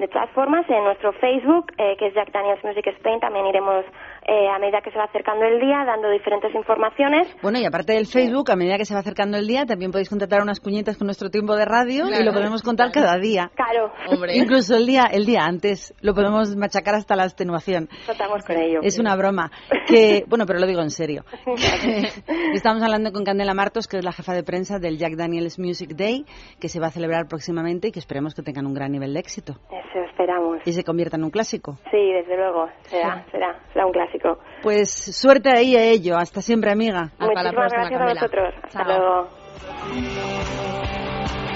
De todas formas, en nuestro Facebook, eh, que es Jack Daniels Music Spain, también iremos eh, a medida que se va acercando el día dando diferentes informaciones. Bueno, y aparte del Facebook, a medida que se va acercando el día, también podéis contratar unas cuñitas con nuestro tiempo de radio y lo podemos contar cada día. Claro. Incluso el día, el día antes lo podemos machacar hasta la extenuación. Contamos con ello. Es una broma. Que, bueno, pero lo digo en serio. Estamos hablando con Candela Martos, que es la jefa de prensa del Jack Daniels Music Day, que se va a celebrar próximamente y que esperemos que tengan un gran nivel de éxito. Eso esperamos. Y se convierta en un clásico. Sí, desde luego. Será, será, será un clásico. Pues suerte ahí a ello. Hasta siempre, amiga. Muchísimas gracias a vosotros. Hasta luego.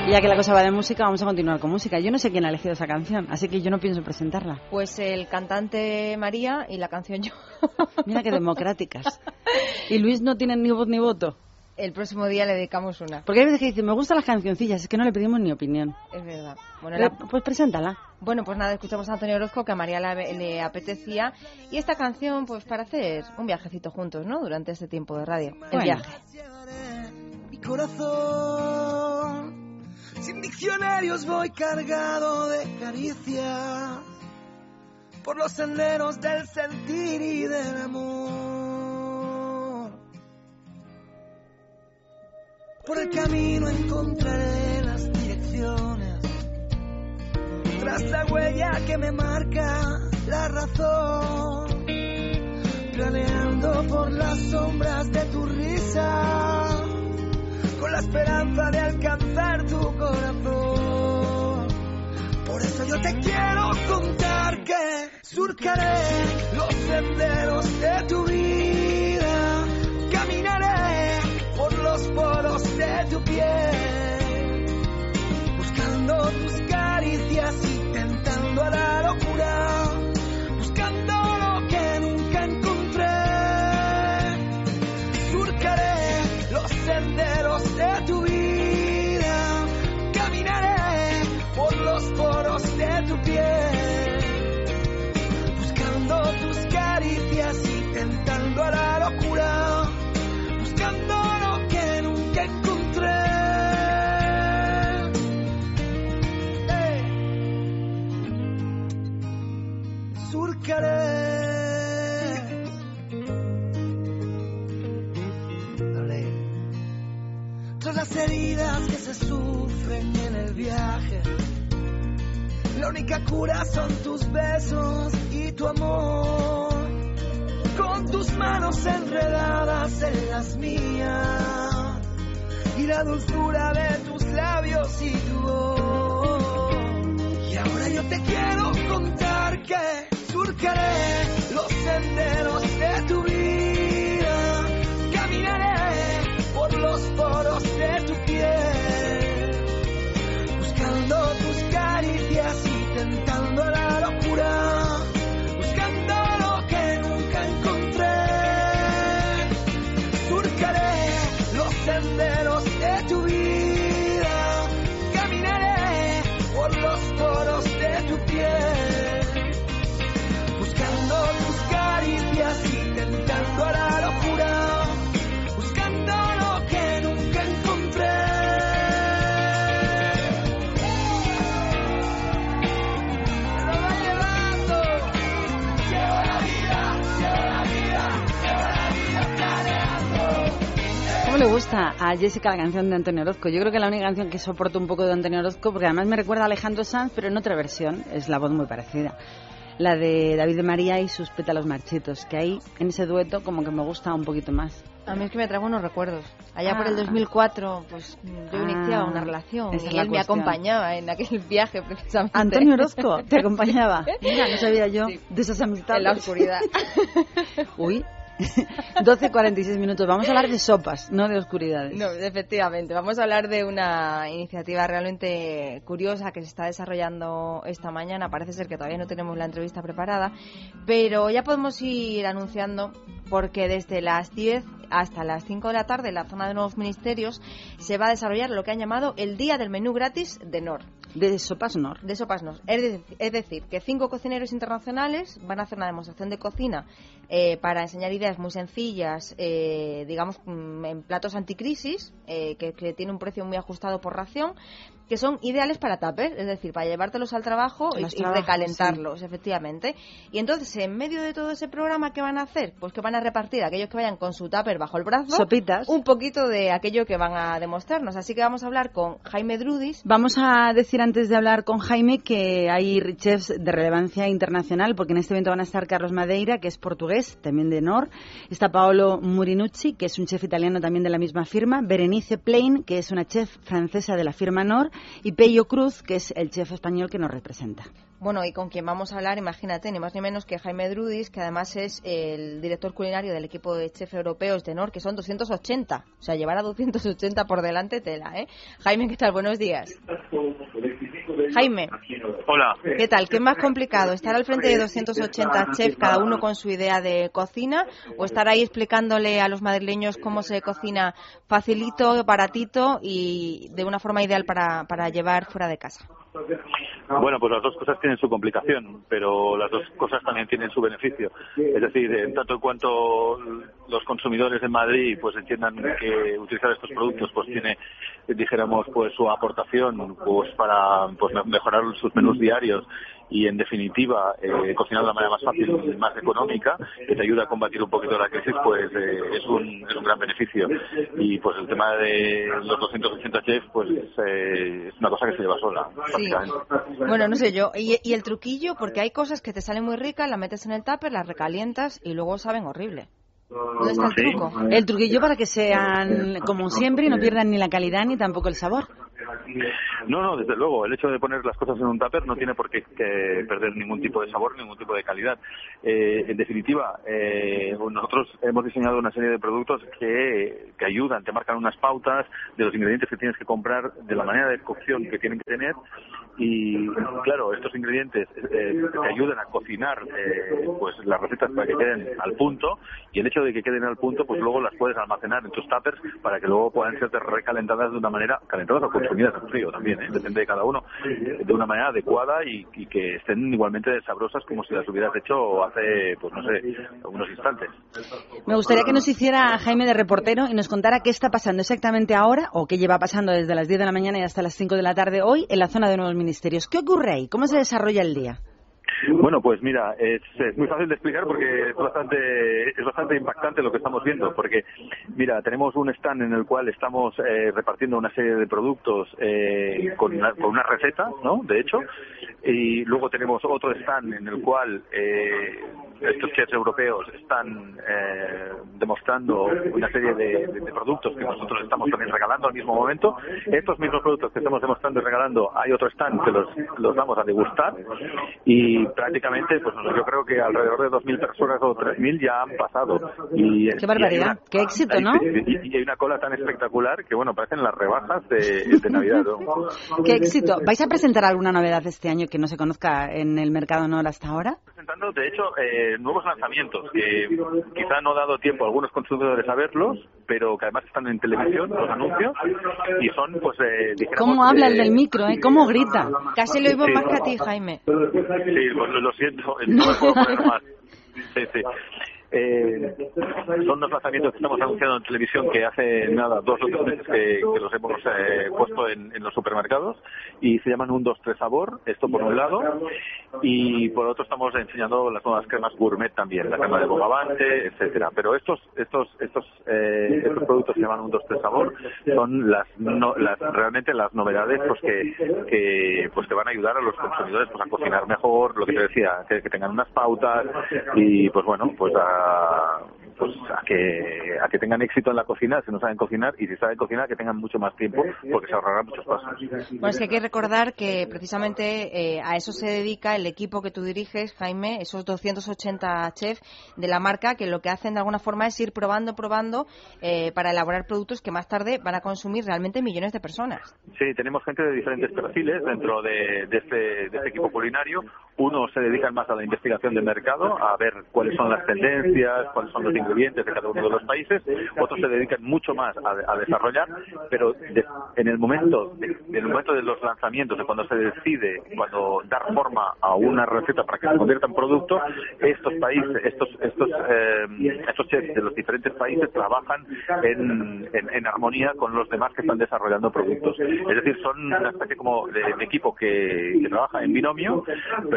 Y ya que la cosa va de música, vamos a continuar con música. Yo no sé quién ha elegido esa canción, así que yo no pienso presentarla. Pues el cantante María y la canción yo. Mira qué democráticas. Y Luis no tiene ni voz ni voto. El próximo día le dedicamos una. Porque hay veces que dice, me gustan las cancioncillas, es que no le pedimos ni opinión. Es verdad. Bueno, Pero, la- Pues preséntala. Bueno, pues nada, escuchamos a Antonio Orozco que a María le, le apetecía. Y esta canción, pues para hacer un viajecito juntos, ¿no? Durante este tiempo de radio. El Bueno. viaje. mi corazón. Sin diccionarios voy cargado de caricias por los senderos del sentir y del amor. Por el camino encontraré las direcciones, tras la huella que me marca la razón, planeando por las sombras de tu risa. Con la esperanza de alcanzar tu corazón. Por eso yo te quiero contar que surcaré los senderos de tu vida, poros de tu piel, buscando tus que se sufren en el viaje. La única cura son tus besos y tu amor. Con tus manos enredadas en las mías. Y la dulzura de tus labios y tu voz. Y ahora yo te quiero contar que surcaré los senderos de tu vida. Los poros de tu piel. Buscando tus caricias y tentando la locura. Buscando lo que nunca encontré. Surcaré los senderos de tu vida. Gusta a Jessica la canción de Antonio Orozco? Yo creo que la única canción que soporto un poco de Antonio Orozco, porque además me recuerda a Alejandro Sanz, pero en otra versión, es la voz muy parecida. La de David de María y sus pétalos marchitos, que ahí en ese dueto como que me gusta un poquito más. A mí es que me trae buenos recuerdos. Allá por el Ah. 2004, pues yo Ah, iniciaba una relación esa y él me acompañaba en aquel viaje precisamente. Antonio Orozco te acompañaba. Mira, no sabía yo de esas amistades. En la oscuridad. Uy, 12.46 minutos. Vamos a hablar de sopas, no de oscuridades. No, efectivamente. Vamos a hablar de una iniciativa realmente curiosa que se está desarrollando esta mañana. Parece ser que todavía no tenemos la entrevista preparada, pero ya podemos ir anunciando porque desde las 10 hasta las 5 de la tarde en la zona de nuevos ministerios se va a desarrollar lo que han llamado el Día del Menú Gratis de NOR. De sopas NOR. De sopas NOR. Es, es decir, que cinco cocineros internacionales van a hacer una demostración de cocina eh, para enseñar ideas muy sencillas, eh, digamos, mm, en platos anticrisis, eh, que, que tiene un precio muy ajustado por ración, que son ideales para tupper, es decir, para llevártelos al trabajo y, recalentarlos, efectivamente. Y entonces, en medio de todo ese programa, ¿qué van a hacer? Pues que van a repartir a aquellos que vayan con su tupper bajo el brazo Sopitas. un poquito de aquello que van a demostrarnos. Así que vamos a hablar con Jaime Drudis, Vamos a decir antes de hablar con Jaime que hay chefs de relevancia internacional, porque en este evento van a estar Carlos Madeira, que es portugués, también de NOR, está Paolo Murinucci, que es un chef italiano también de la misma firma, Berenice Plain, que es una chef francesa de la firma NOR, y Pello Cruz, que es el chef español que nos representa. Bueno, y con quien vamos a hablar, imagínate, ni más ni menos que Jaime Drudis, que además es el director culinario del equipo de chef europeos de NOR, que son 280. O sea, llevar a 280 por delante tela, ¿eh? Jaime, ¿qué tal? Buenos días. Jaime. Hola. ¿Qué tal? ¿Qué es más complicado? ¿Estar al frente de 280 chefs, cada uno con su idea de cocina, o estar ahí explicándole a los madrileños cómo se cocina facilito, baratito y de una forma ideal para, para llevar fuera de casa? Bueno, pues las dos cosas tienen su complicación, pero las dos cosas también tienen su beneficio. Es decir, tanto en cuanto los consumidores en Madrid pues entiendan que utilizar estos productos pues tiene, dijéramos, pues su aportación pues para pues me- mejorar sus menús diarios y en definitiva eh, cocinar de la manera más fácil y más económica que te ayuda a combatir un poquito la crisis pues eh, es un es un gran beneficio y pues el tema de los 280 chefs pues eh, es una cosa que se lleva sola Sí. prácticamente. Bueno, no sé yo. ¿Y, y el truquillo? Porque hay cosas que te salen muy ricas, las metes en el tupper, las recalientas y luego saben horrible. ¿Dónde está el Sí. truco? El truquillo para que sean como siempre y no pierdan ni la calidad ni tampoco el sabor. No, no, desde luego. El hecho de poner las cosas en un tupper no tiene por qué perder ningún tipo de sabor, ningún tipo de calidad. Eh, en definitiva, eh, nosotros hemos diseñado una serie de productos que, que ayudan, te marcan unas pautas de los ingredientes que tienes que comprar, de la manera de cocción que tienen que tener. Y claro, estos ingredientes eh, te ayudan a cocinar eh, pues las recetas para que queden al punto y el hecho de que queden al punto pues luego las puedes almacenar en tus tuppers para que luego puedan ser recalentadas de una manera calentadas o consumidas en frío también ¿eh? depende de cada uno de una manera adecuada y, y que estén igualmente sabrosas como si las hubieras hecho hace pues no sé unos instantes Me gustaría que nos hiciera Jaime de reportero y nos contara qué está pasando exactamente ahora o qué lleva pasando desde las 10 de la mañana y hasta las 5 de la tarde hoy en la zona de nuevos ministerios. ¿Qué ocurre ahí? ¿Cómo se desarrolla el día? Bueno, pues mira, es, muy fácil de explicar porque es bastante, es bastante impactante lo que estamos viendo. Porque, mira, tenemos un stand en el cual estamos eh, repartiendo una serie de productos eh, con, una, con una receta, ¿no? De hecho, y luego tenemos otro stand en el cual eh, estos chefs europeos están eh, demostrando una serie de, de, de, productos que nosotros estamos también regalando al mismo momento. Estos mismos productos que estamos demostrando y regalando, hay otro stand que los, los vamos a degustar y prácticamente, pues yo creo que alrededor de 2.000 personas o 3.000 ya han pasado. Y, Qué barbaridad, una, qué éxito, ¿no? Y, y, hay una cola tan espectacular que, bueno, parecen las rebajas de, de Navidad. ¿no? Qué éxito. ¿Vais a presentar alguna novedad este año que no se conozca en el mercado NOR hasta ahora? Presentando, de hecho, eh, nuevos lanzamientos que quizá no ha dado tiempo a algunos consumidores a verlos, pero que además están en televisión, los anuncios, y son, pues, eh, ¿Cómo habla el del micro, eh? ¿Cómo grita? Casi lo oigo sí. más que a ti, Jaime. Sí, pues lo siento, no me puedo poner más. Sí, sí. Eh, son lanzamientos que estamos anunciando en televisión que hace nada, dos o tres meses que, los hemos eh, puesto en, en, los supermercados y se llaman un 2-3 sabor, esto por un lado, y por otro estamos enseñando las nuevas cremas gourmet también, la crema de bogavante, etcétera. Pero estos estos estos eh, estos productos que llaman un 2-3 sabor son las, no, las realmente las novedades pues que, que pues que van a ayudar a los consumidores pues a cocinar mejor, lo que te decía, que, que tengan unas pautas y pues bueno, pues a pues a que a que tengan éxito en la cocina si no saben cocinar y si saben cocinar que tengan mucho más tiempo porque se ahorrarán muchos pasos. Bueno, es que hay que recordar que precisamente eh, a eso se dedica el equipo que tú diriges, Jaime, esos 280 chefs de la marca que lo que hacen de alguna forma es ir probando, probando eh, para elaborar productos que más tarde van a consumir realmente millones de personas. Sí, tenemos gente de diferentes perfiles dentro de, de, este, de este equipo culinario. Unos se dedican más a la investigación de mercado, a ver cuáles son las tendencias, cuáles son los ingredientes de cada uno de los países. Otros se dedican mucho más a, desarrollar, pero de, en el momento de, en el momento de los lanzamientos, de cuando se decide, cuando dar forma a una receta para que se convierta en producto, estos países, estos estos eh, estos chefs de los diferentes países trabajan en, armonía con los demás que están desarrollando productos. Es decir, son una especie como de, de equipo que, que trabaja en binomio,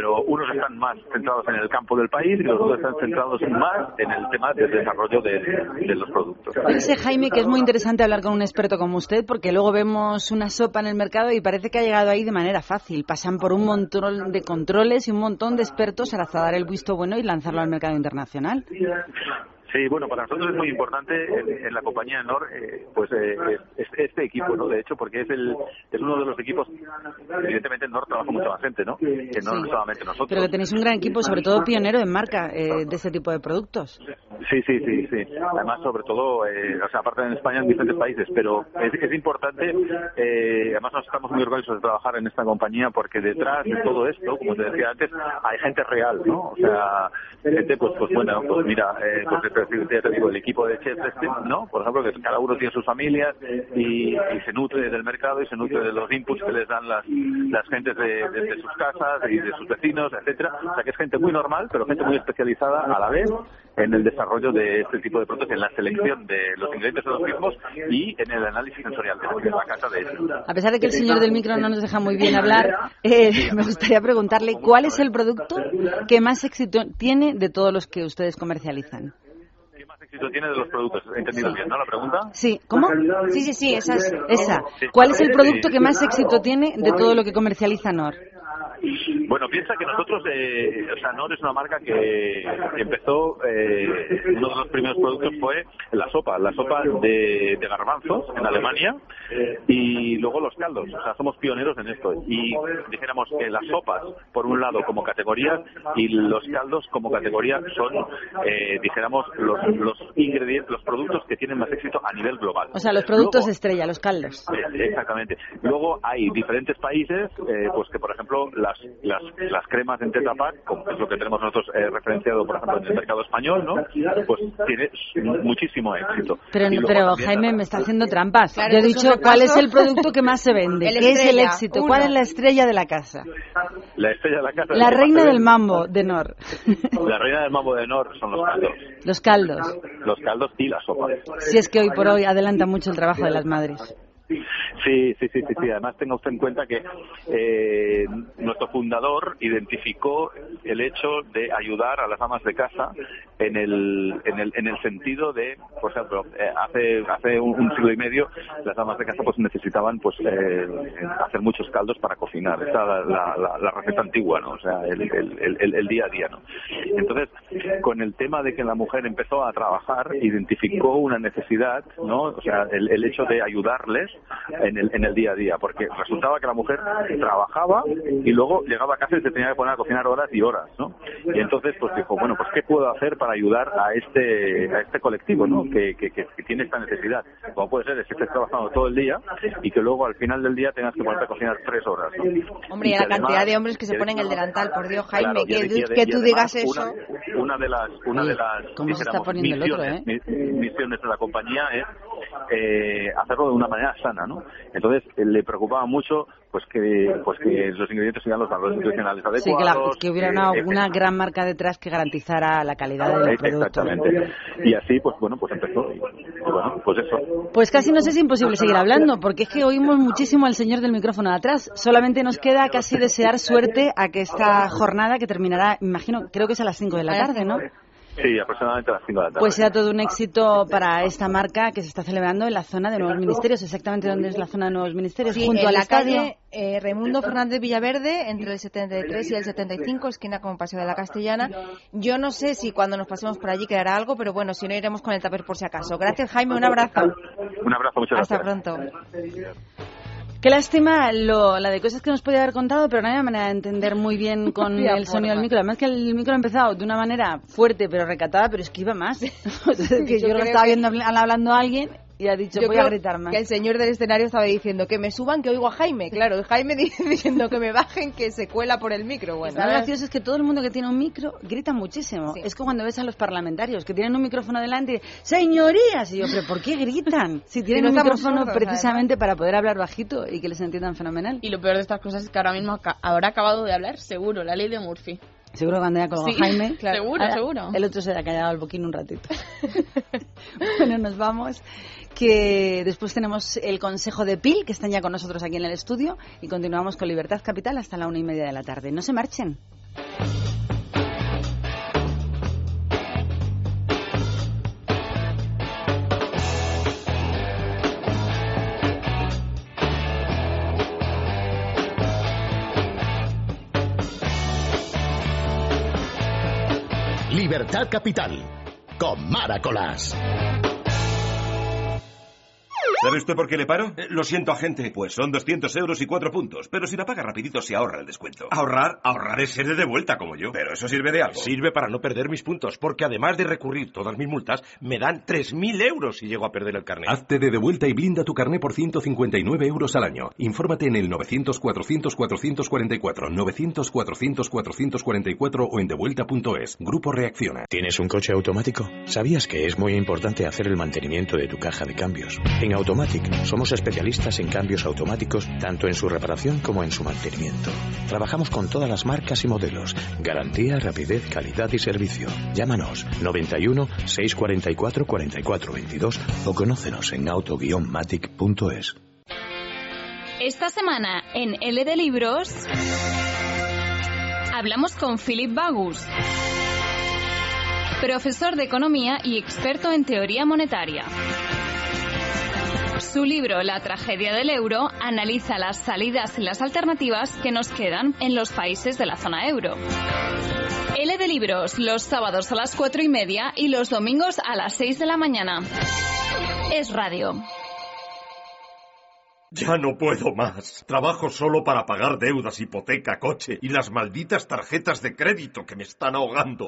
pero unos están más centrados en el campo del país y los otros están centrados más en el tema del desarrollo de, los productos. Dice Jaime que es muy interesante hablar con un experto como usted porque luego vemos una sopa en el mercado y parece que ha llegado ahí de manera fácil. Pasan por un montón de controles y un montón de expertos hasta dar el visto bueno y lanzarlo al mercado internacional. Sí, bueno, para nosotros es muy importante en, en la compañía NOR, eh, pues eh, es, este equipo, ¿no? De hecho, porque es el es uno de los equipos, evidentemente en NOR trabaja mucha más gente, ¿no? Que no sí. solamente nosotros. Pero que tenéis un gran equipo, sobre todo pionero en marca eh, de este tipo de productos. Sí, sí, sí, sí. Además, sobre todo, eh, o sea, aparte en España, en diferentes países, pero es, es importante, eh, además nos estamos muy orgullosos de trabajar en esta compañía porque detrás de todo esto, como te decía antes, hay gente real, ¿no? O sea, gente, pues, pues bueno, pues mira, eh, pues te digo, el equipo de chefs este, ¿no? Por ejemplo, que cada uno tiene sus familias y, y, se nutre del mercado y se nutre de los inputs que les dan las, las gentes de, de, de, sus casas y de sus vecinos, etcétera. O sea, que es gente muy normal, pero gente muy especializada a la vez en el desarrollo de este tipo de productos, en la selección de los ingredientes de los mismos y en el análisis sensorial de la casa de ellos. A pesar de que el señor del micro no nos deja muy bien hablar, eh, me gustaría preguntarle cuál es el producto que más éxito tiene de todos los que ustedes comercializan éxito tiene de los productos. ¿He entendido bien, no? La pregunta. Sí. ¿Cómo? Sí, sí, sí, esa es. Esa. ¿Cuál es el producto que más éxito tiene de todo lo que comercializa NOR? Bueno, piensa que nosotros, eh, o sea, Nor es una marca que empezó, eh, uno de los primeros productos fue la sopa, la sopa de, de garbanzos en Alemania y luego los caldos, o sea, somos pioneros en esto. Y dijéramos que las sopas, por un lado, como categoría y los caldos como categoría son, eh, dijéramos, los, los ingredientes, los productos que tienen más éxito a nivel global. O sea, los productos luego, estrella, los caldos. Exactamente. Luego hay diferentes países, eh, pues que por ejemplo las, las, las cremas en Tetra Pak, como es lo que tenemos nosotros eh, referenciado, por ejemplo, en el mercado español, ¿no? Pues tiene muchísimo éxito. Pero, pero Jaime me está haciendo trampas. Claro, Yo he dicho cuál es el producto que más se vende, qué es el éxito, cuál es la estrella de la casa. La estrella de la casa. La reina del mambo de Nor. La reina del mambo de Nor son los caldos. Los caldos. Los caldos y la sopa. Si es que hoy por hoy adelanta mucho el trabajo de las madres. Sí, sí, sí, sí, sí. Además tenga usted en cuenta que eh, nuestro fundador identificó el hecho de ayudar a las amas de casa en el, en el, en el sentido de, por ejemplo, eh, hace, hace un, siglo y medio las amas de casa pues necesitaban pues eh, hacer muchos caldos para cocinar. La, la, la receta antigua, ¿no? O sea, el, el, el, el día a día, ¿no? Entonces, con el tema de que la mujer empezó a trabajar, identificó una necesidad, ¿no? O sea, el, el hecho de ayudarles en el, en el día a día, porque resultaba que la mujer trabajaba y luego llegaba a casa y se tenía que poner a cocinar horas y horas, ¿no? Y entonces, pues dijo, bueno, pues ¿qué puedo hacer para ayudar a este, a este colectivo, ¿no? Que, que, que, que tiene esta necesidad. Como puede ser es que estés trabajando todo el día y que luego al final del día tengas que ponerte a cocinar tres horas, ¿no? Hombre, y que la cantidad de hombres que se ponen el delantal, por Dios, Jaime, Claro, y que, y ade- que y tú digas eso. Una, una de las, una de las cómo se está dijéramos, poniendo el otro, misiones, mi- misiones de la compañía es eh, hacerlo de una manera sana, ¿no? Entonces eh, le preocupaba mucho pues que pues que los ingredientes sean los valores nutricionales Sí, que, la- adecuados. que hubiera una, eh, una gran marca detrás que garantizara la calidad del producto. Exactamente. Y así, pues bueno, pues empezó. Y, y bueno, pues eso. Pues casi nos es imposible seguir hablando, porque es que oímos muchísimo al señor del micrófono de atrás. Solamente nos queda casi desear suerte a que esta jornada, que terminará, imagino, creo que es a las 5 de la tarde, ¿no? Sí, aproximadamente a las 5 de la tarde. Pues sea todo un éxito para esta marca que se está celebrando en la zona de Nuevos Ministerios. Exactamente dónde es la zona de Nuevos Ministerios, Sí, junto en al la calle eh, Raimundo Fernández Villaverde, entre el 73 y el 75, esquina con Paseo de la Castellana. Yo no sé si cuando nos pasemos por allí quedará algo, pero bueno, si no iremos con el tupper por si acaso. Gracias, Jaime, un abrazo. Un abrazo, muchas Hasta gracias. pronto. Qué lástima lo, la de cosas que nos podía haber contado, pero no había manera de entender muy bien con el sonido del micro. Además que el micro ha empezado de una manera fuerte pero recatada, pero es que iba más. Entonces, que Yo yo, lo creo estaba que- viendo habl- hablando a alguien y ha dicho Yo voy a gritar más. que el señor del escenario estaba diciendo que me suban, que oigo a Jaime. Claro, y Jaime diciendo que me bajen, que se cuela por el micro. Bueno, Lo gracioso es que todo el mundo que tiene un micro grita muchísimo. Es que cuando ves a los parlamentarios que tienen un micrófono delante y dicen, señorías, y yo, pero ¿por qué gritan? Si tienen no un micrófono sordos, precisamente para poder hablar bajito y que les entiendan fenomenal. Y lo peor de estas cosas es que ahora mismo habrá acabado de hablar, seguro, la ley de Murphy. Seguro que cuando haya colgado Sí, Jaime. seguro, ahora seguro. El otro se le ha callado el boquín un ratito. bueno, nos vamos. Que después tenemos el consejo de PIL, que están ya con nosotros aquí en el estudio. Y continuamos con Libertad Capital hasta la una y media de la tarde. No se marchen. Libertad Capital, con Maracolas. ¿Sabe usted por qué le paro? Eh, Lo siento, agente. Pues son 200 euros y 4 puntos. Pero si la paga rapidito se ahorra el descuento. Ahorrar, ahorrar es ser de vuelta como yo. Pero eso sirve de algo. Sirve para no perder mis puntos. Porque además de recurrir todas mis multas, me dan 3.000 euros si llego a perder el carnet. Hazte de devuelta y blinda tu carné por 159 euros al año. Infórmate en el 900-400-444, 900-400-444 o en devuelta.es. Grupo Reacciona. ¿Tienes un coche automático? ¿Sabías que es muy importante hacer el mantenimiento de tu caja de cambios? En Automatic somos especialistas en cambios automáticos tanto en su reparación como en su mantenimiento. Trabajamos con todas las marcas y modelos. Garantía, rapidez, calidad y servicio. Llámanos 91 644 44 22 o conócenos en auto-matic.es. Esta semana en L de Libros hablamos con Philip Bagus, profesor de economía y experto en teoría monetaria. Su libro La tragedia del euro analiza las salidas y las alternativas que nos quedan en los países de la zona euro. L de Libros los sábados a las cuatro y media y los domingos a las seis de la mañana. Es radio. Ya no puedo más. Trabajo solo para pagar deudas, hipoteca, coche y las malditas tarjetas de crédito que me están ahogando.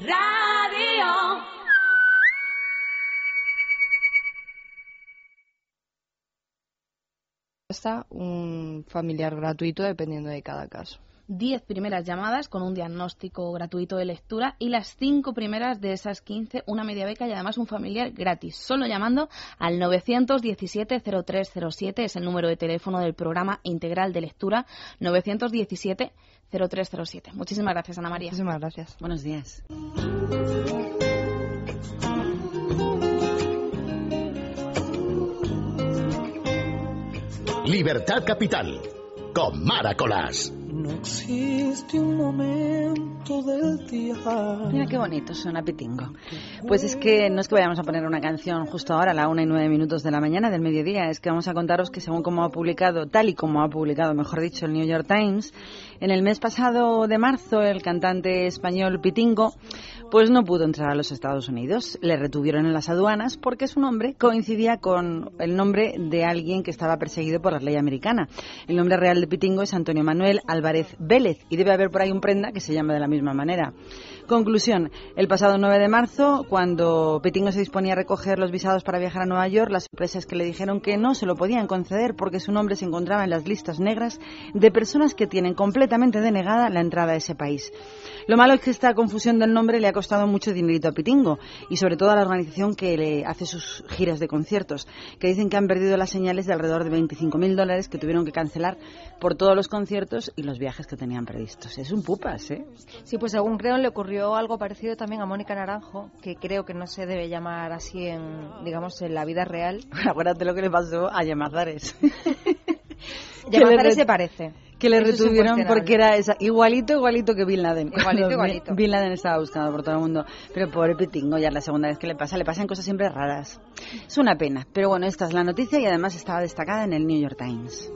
Radio. hasta un familiar gratuito dependiendo de cada caso. 10 primeras llamadas con un diagnóstico gratuito de lectura y las 5 primeras de esas 15 una media beca y además un familiar gratis. Solo llamando al 917-0307 es el número de teléfono del programa integral de lectura 917-0307. Muchísimas gracias, Ana María. Muchísimas gracias. Buenos días. Libertad Capital con Maracolas. Existe un momento del día. Mira qué bonito suena Pitingo. Pues es que no es que vayamos a poner una canción justo ahora, a la una y nueve minutos de la mañana, del mediodía, es que vamos a contaros que según como ha publicado, tal y como ha publicado, mejor dicho, el New York Times, en el mes pasado de marzo el cantante español Pitingo pues no pudo entrar a los Estados Unidos. Le retuvieron en las aduanas porque su nombre coincidía con el nombre de alguien que estaba perseguido por la ley americana. El nombre real de Pitingo es Antonio Manuel Álvarez Vélez y debe haber por ahí un prenda que se llama de la misma manera. Conclusión. El pasado 9 de marzo, cuando Pitingo se disponía a recoger los visados para viajar a Nueva York, las empresas que le dijeron que no se lo podían conceder porque su nombre se encontraba en las listas negras de personas que tienen completamente denegada la entrada a ese país. Lo malo es que esta confusión del nombre le ha costado mucho dinerito a Pitingo y sobre todo a la organización que le hace sus giras de conciertos, que dicen que han perdido las señales de alrededor de 25.000 dólares que tuvieron que cancelar por todos los conciertos y los viajes que tenían previstos. Es un pupas, ¿eh? Sí, pues según creo le ocurrió algo parecido también a Mónica Naranjo, que creo que no se debe llamar así en, digamos, en la vida real. Acuérdate lo que le pasó a Yamazares. Yamazares se parece. Que le retuvieron porque era esa, igualito, igualito que Bin Laden. Igualito, igualito. Bin Laden estaba buscado por todo el mundo. Pero pobre Pitingo, ya es la segunda vez que le pasa. Le pasan cosas siempre raras. Es una pena. Pero bueno, esta es la noticia y además estaba destacada en el New York Times.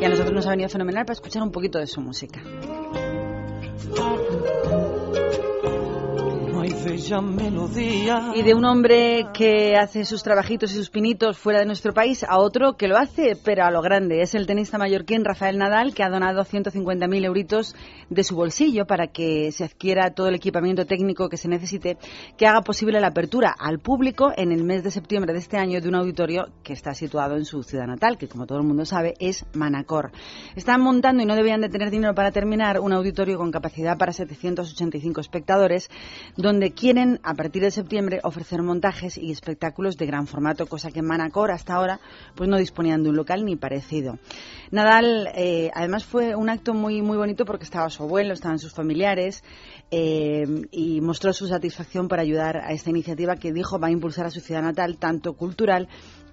Y a nosotros nos ha venido fenomenal para escuchar un poquito de su música. Y de un hombre que hace sus trabajitos y sus pinitos fuera de nuestro país a otro que lo hace, pero a lo grande. Es el tenista mallorquín Rafael Nadal, que ha donado 150.000 euritos de su bolsillo para que se adquiera todo el equipamiento técnico que se necesite, que haga posible la apertura al público en el mes de septiembre de este año de un auditorio que está situado en su ciudad natal, que como todo el mundo sabe es Manacor. Están montando y no debían de tener dinero para terminar un auditorio con capacidad para 785 espectadores, donde quieren, a partir de septiembre, ofrecer montajes y espectáculos de gran formato, cosa que Manacor hasta ahora pues no disponían de un local ni parecido. Nadal, eh, además, fue un acto muy, muy bonito porque estaba su abuelo, estaban sus familiares eh, y mostró su satisfacción por ayudar a esta iniciativa que dijo va a impulsar a su ciudad natal, tanto cultural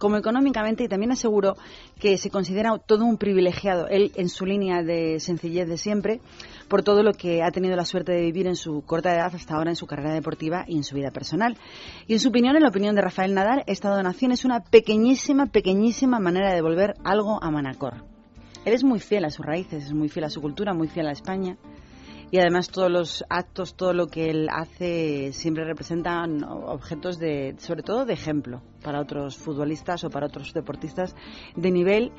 como económicamente, y también aseguró que se considera todo un privilegiado, él en su línea de sencillez de siempre, por todo lo que ha tenido la suerte de vivir en su corta edad hasta ahora en su carrera deportiva y en su vida personal. Y en su opinión, en la opinión de Rafael Nadal, esta donación es una pequeñísima, pequeñísima manera de devolver algo a Manacor. Él es muy fiel a sus raíces, es muy fiel a su cultura, muy fiel a España y además todos los actos, todo lo que él hace siempre representan objetos de, sobre todo de ejemplo para otros futbolistas o para otros deportistas de nivel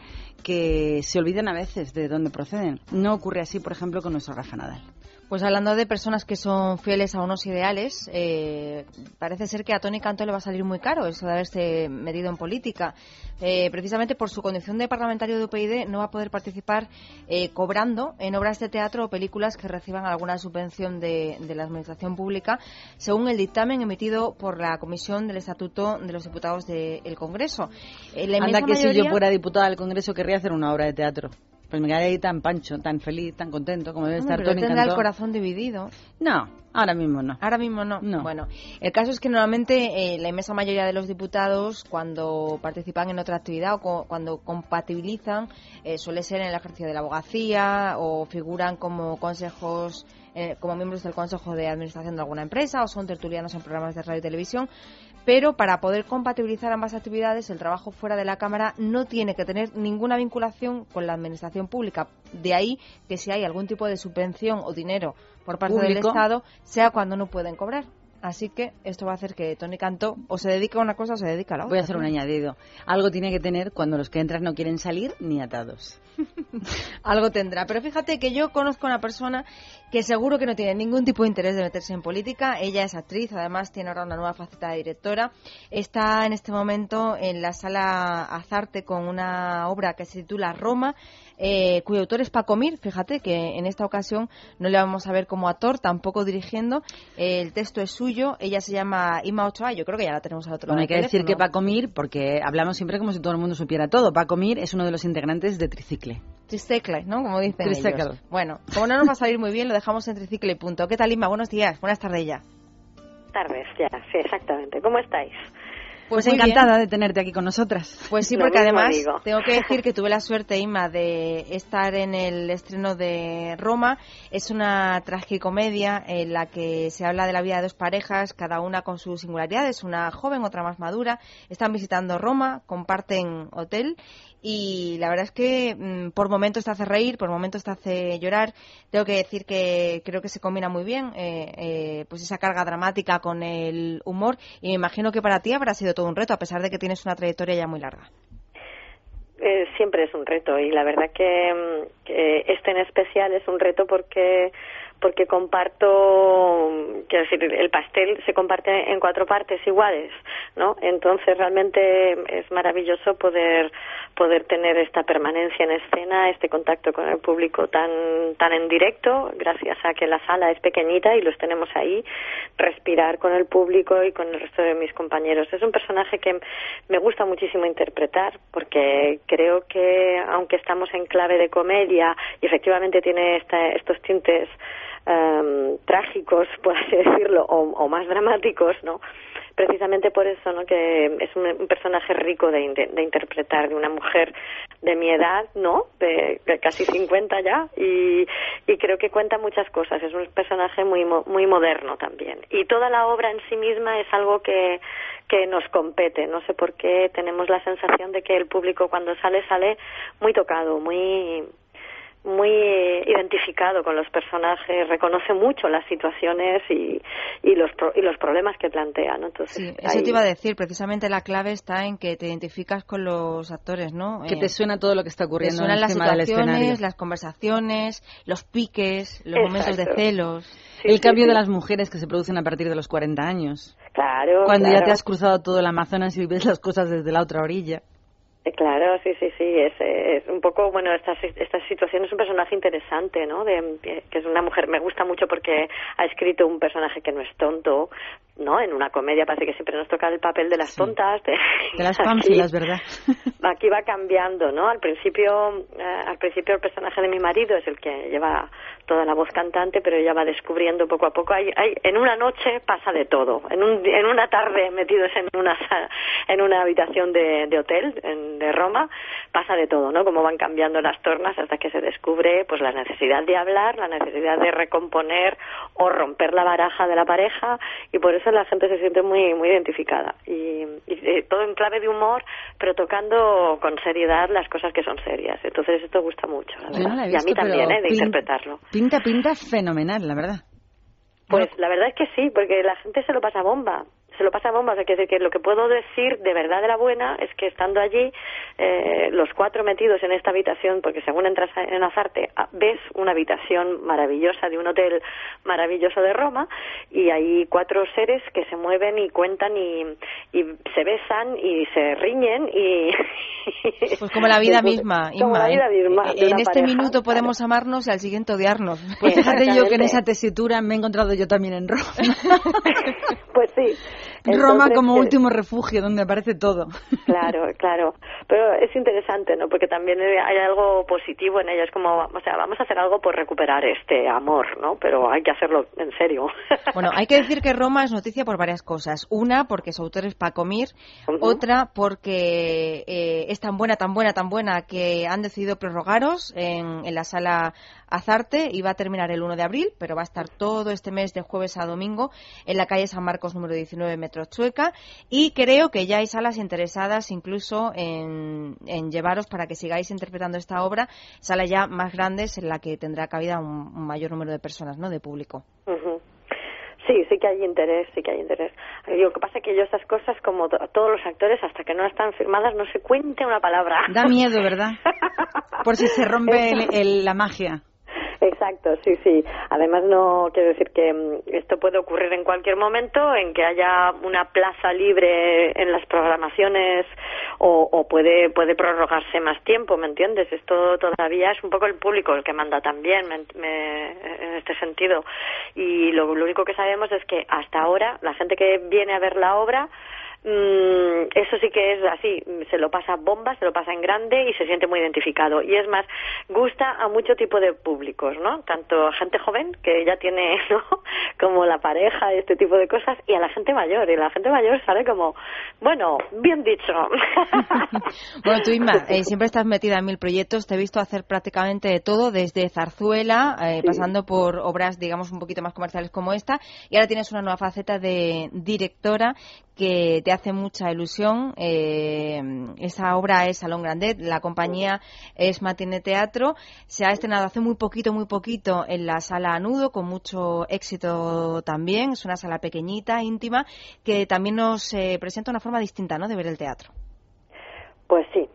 que se olvidan a veces de dónde proceden. No ocurre así, por ejemplo, con nuestro Rafa Nadal. Pues hablando de personas que son fieles a unos ideales, eh, parece ser que a Tony Canto le va a salir muy caro eso de haberse metido en política. Eh, precisamente por su condición de parlamentario de UPyD no va a poder participar eh, cobrando en obras de teatro o películas que reciban alguna subvención de, de la Administración Pública, según el dictamen emitido por la Comisión del Estatuto de los Diputados del Congreso. la Anda que si yo fuera diputada del Congreso querría hacer una obra de teatro. Pues me quedaría ahí tan pancho, tan feliz, tan contento como debe estar pero Tony tendrá Cantó. el corazón dividido. No, ahora mismo no. Ahora mismo no. No. Bueno, el caso es que normalmente eh, la inmensa mayoría de los diputados, cuando participan en otra actividad o co- cuando compatibilizan, eh, suele ser en el ejercicio de la abogacía o figuran como consejos, eh, como miembros del consejo de administración de alguna empresa o son tertulianos en programas de radio y televisión. Pero para poder compatibilizar ambas actividades, el trabajo fuera de la Cámara no tiene que tener ninguna vinculación con la administración pública. De ahí que si hay algún tipo de subvención o dinero por parte del. Estado, sea cuando no pueden cobrar. Así que esto va a hacer que Tony Cantó o se dedique a una cosa o se dedica a la otra. Voy a hacer un añadido. Algo tiene que tener cuando los que entran no quieren salir ni atados. Algo tendrá. Pero fíjate que yo conozco a una persona que seguro que no tiene ningún tipo de interés de meterse en política. Ella es actriz, además tiene ahora una nueva faceta de directora. Está en este momento en la sala Azarte con una obra que se titula Roma, eh, cuyo autor es Paco Mir. Fíjate que en esta ocasión no le vamos a ver como actor, tampoco dirigiendo. el texto es suyo. Ella se llama Ima Ochoa. Yo creo que ya la tenemos al otro Bueno, lado. hay que decir que. Paco Mir, porque hablamos siempre como si todo el mundo supiera todo. Paco Mir es uno de los integrantes de Tricicle. Tricicle, ¿no? Como dicen Tricicle. ellos. Bueno, como no nos va a salir muy bien, lo dejamos en Tricicle y punto. ¿Qué tal, Inma? Buenos días. Buenas tardes ya. tardes ya, sí, exactamente. ¿Cómo estáis? Pues, muy encantada de tenerte aquí con nosotras. Pues sí, Lo porque además digo. tengo que decir que tuve la suerte, Inma, de estar en el estreno de Roma. Es una tragicomedia en la que se habla de la vida de dos parejas, cada una con sus singularidades, una joven, otra más madura. Están visitando Roma, comparten hotel y la verdad es que mm, por momentos te hace reír, por momentos te hace llorar. Tengo que decir que creo que se combina muy bien eh, eh, pues esa carga dramática con el humor y me imagino que para ti habrá sido todo un reto, a pesar de que tienes una trayectoria ya muy larga. Eh, siempre es un reto y la verdad que, mm, que este en especial es un reto porque porque comparto, quiero decir, el pastel se comparte en cuatro partes iguales, ¿no? Entonces realmente es maravilloso poder poder tener esta permanencia en escena, este contacto con el público tan tan en directo, gracias a que la sala es pequeñita y los tenemos ahí, respirar con el público y con el resto de mis compañeros. Es un personaje que me gusta muchísimo interpretar porque creo que aunque estamos en clave de comedia y efectivamente tiene esta- estos tintes em, trágicos, por así decirlo, o, o más dramáticos, ¿no? Precisamente por eso, ¿no? Que es un, personaje rico de, de- interpretar, de una mujer de mi edad, ¿no? De, casi 50 ya, y, y creo que cuenta muchas cosas. Es un personaje muy, muy moderno también. Y toda la obra en sí misma es algo que, que nos compete. No sé por qué tenemos la sensación de que el público cuando sale, sale muy tocado, muy muy eh, identificado con los personajes, reconoce mucho las situaciones y, y los pro- y los problemas que plantea, ¿no? Entonces, Eso ahí- te iba a decir, precisamente la clave está en que te identificas con los actores, ¿no? Que Eh, te suena todo lo que está te ocurriendo suenan las situaciones, las conversaciones, los piques, los momentos de Exacto. celos. el cambio de las mujeres que se producen a partir de los 40 años. Claro, Cuando ya claro. te has cruzado todo el Amazonas y ves las cosas desde la otra orilla. Eh, Claro, sí, sí, sí, es, un poco, bueno, esta, esta situación es un personaje interesante, ¿no? De, que es una mujer, me gusta mucho porque ha escrito un personaje que no es tonto, ¿no? En una comedia parece que siempre nos toca el papel de las tontas. De, De las pánfilas, ¿verdad? aquí va cambiando, ¿no? Al principio, eh, al principio el personaje de mi marido es el que lleva toda la voz cantante, pero ella va descubriendo poco a poco. Hay, hay, en una noche pasa de todo. En, un, en una tarde metidos en una en una habitación de, de hotel en- de Roma pasa de todo, ¿no? Como van cambiando las tornas hasta que se descubre, pues la necesidad de hablar, la necesidad de recomponer o romper la baraja de la pareja y por eso la gente se siente muy muy identificada y, y, eh, todo en clave de humor, pero tocando con seriedad las cosas que son serias. Entonces esto gusta mucho, la no verdad. la y a mí también, ¿eh? De interpretarlo. Pinta, pinta fenomenal, la verdad. Pues la verdad es que sí, porque la gente se lo pasa bomba. Se lo pasa bomba. O sea, que, decir que lo que puedo decir de verdad de la buena es que estando allí, eh, los cuatro metidos en esta habitación, porque según entras en Azarte, ves una habitación maravillosa de un hotel maravilloso de Roma y hay cuatro seres que se mueven y cuentan y, y se besan y se riñen y... Pues como la vida misma, Como la vida ¿eh? misma. de En una este pareja. minuto podemos amarnos y al siguiente odiarnos. Pues fíjate yo que en esa tesitura me he encontrado yo también en Roma. Pues sí. Roma como que- último refugio donde aparece todo. Claro, claro. Pero es interesante, ¿no? Porque también hay algo positivo en ella. Es como, o sea, vamos a hacer algo por recuperar este amor, ¿no? Pero hay que hacerlo en serio. Bueno, hay que decir que Roma es noticia por varias cosas. Una, porque su autor es Paco Mir. Otra, porque eh, es tan buena, tan buena, tan buena que han decidido prorrogaros en, en la sala Azarte. Iba a terminar el 1 de abril, pero va a estar todo este mes de jueves a domingo en la calle San Marcos número 19, Metro Y creo que ya hay salas interesadas incluso en, en llevaros para que sigáis interpretando esta obra. Salas ya más grandes en la que tendrá cabida un, un mayor número de personas, ¿no? De público. Ujú. Sí, sí que hay interés, sí que hay interés. Lo que pasa es que yo estas cosas, como to- todos los actores, hasta que no están firmadas, no se cuente una palabra. Da miedo, ¿verdad? Por si se rompe el- el- la magia. Exacto. Sí, sí. Además, no quiero decir que mm, esto puede ocurrir en cualquier momento, en que haya una plaza libre en las programaciones o, o puede puede prorrogarse más tiempo, ¿me entiendes? Esto todavía es un poco el público el que manda también me- me- en este sentido. Y lo, lo único que sabemos es que hasta ahora la gente que viene a ver la obra Mm, eso sí que es así, se lo pasa bomba, se lo pasa en grande y se siente muy identificado. Y es más, gusta a mucho tipo de públicos, ¿no? Tanto a gente joven, que ya tiene, ¿no? Como la pareja, este tipo de cosas, y a la gente mayor. Y la gente mayor sale como, bueno, bien dicho. Bueno, tú, Inma, eh, siempre estás metida en mil proyectos. Te he visto hacer prácticamente de todo, desde zarzuela, eh, Sí. pasando por obras, digamos, un poquito más comerciales como esta. Y ahora tienes una nueva faceta de directora que te hace mucha ilusión. Eh, esa obra es Salón Grandet, la compañía es Matine Teatro. Se ha estrenado hace muy poquito, muy poquito en la sala Anudo, con mucho éxito también. Es una sala pequeñita, íntima, que también nos eh, presenta una forma distinta ¿no? de ver el teatro. Pues sí,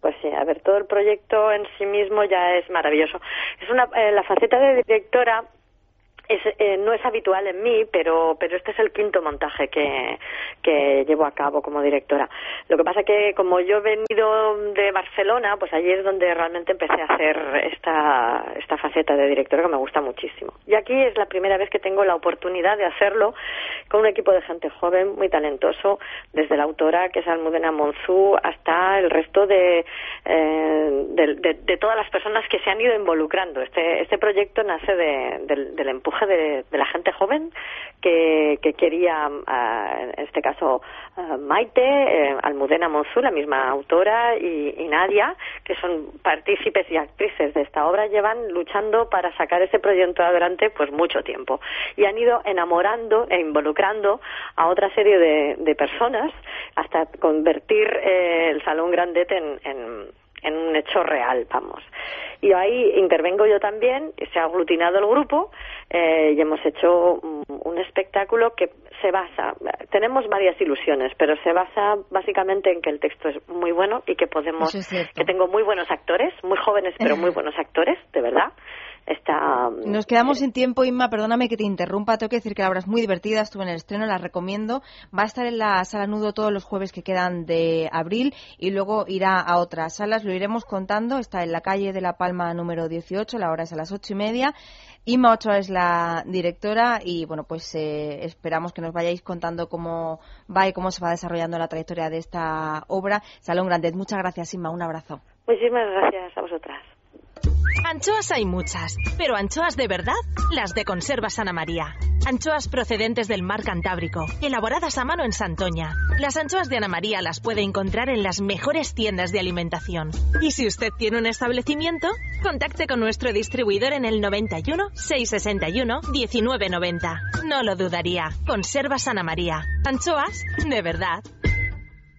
pues sí. A ver, todo el proyecto en sí mismo ya es maravilloso. Es una, eh, la faceta de directora es, eh, no es habitual en mí, pero, pero este es el quinto montaje que, que llevo a cabo como directora. Lo que pasa que como yo he venido de Barcelona, pues allí es donde realmente empecé a hacer esta, esta faceta de directora que me gusta muchísimo. Y aquí es la primera vez que tengo la oportunidad de hacerlo con un equipo de gente joven, muy talentoso, desde la autora, que es Almudena Monzú, hasta el resto de, eh, de, de- de todas las personas que se han ido involucrando. Este, este proyecto nace de- del, del de, la gente joven que, que quería, ah, en este caso, ah, Maite, eh, Almudena Monzú, la misma autora, y, y Nadia, que son partícipes y actrices de esta obra, llevan luchando para sacar ese proyecto adelante pues mucho tiempo. Y han ido enamorando e involucrando a otra serie de, de personas hasta convertir eh, el Salón Grandet en, en, en un hecho real, vamos. Y ahí intervengo yo también, se ha aglutinado el grupo eh, y hemos hecho un, un espectáculo que se basa, tenemos varias ilusiones, pero se basa básicamente en que el texto es muy bueno y que podemos, es que tengo muy buenos actores, muy jóvenes pero muy buenos actores, de verdad. Está, Nos quedamos sin tiempo, Inma, perdóname que te interrumpa, tengo que decir que la obra es muy divertida, estuve en el estreno, la recomiendo, va a estar en la sala Nudo todos los jueves que quedan de abril y luego irá a otras salas, lo iremos contando, está en la calle de La Palma número 18, la hora es a las ocho y media, Inma Ochoa es la directora y bueno, pues eh, esperamos que nos vayáis contando cómo va y cómo se va desarrollando la trayectoria de esta obra. Salón Grandet, muchas gracias, Inma, un abrazo. Muchísimas gracias a vosotras. Anchoas hay muchas, pero anchoas de verdad, las de Conservas Ana María. Anchoas procedentes del mar Cantábrico, elaboradas a mano en Santoña. Las anchoas de Ana María las puede encontrar en las mejores tiendas de alimentación. Y si usted tiene un establecimiento, contacte con nuestro distribuidor en el 91 661 1990. No lo dudaría. Conservas Ana María. Anchoas de verdad.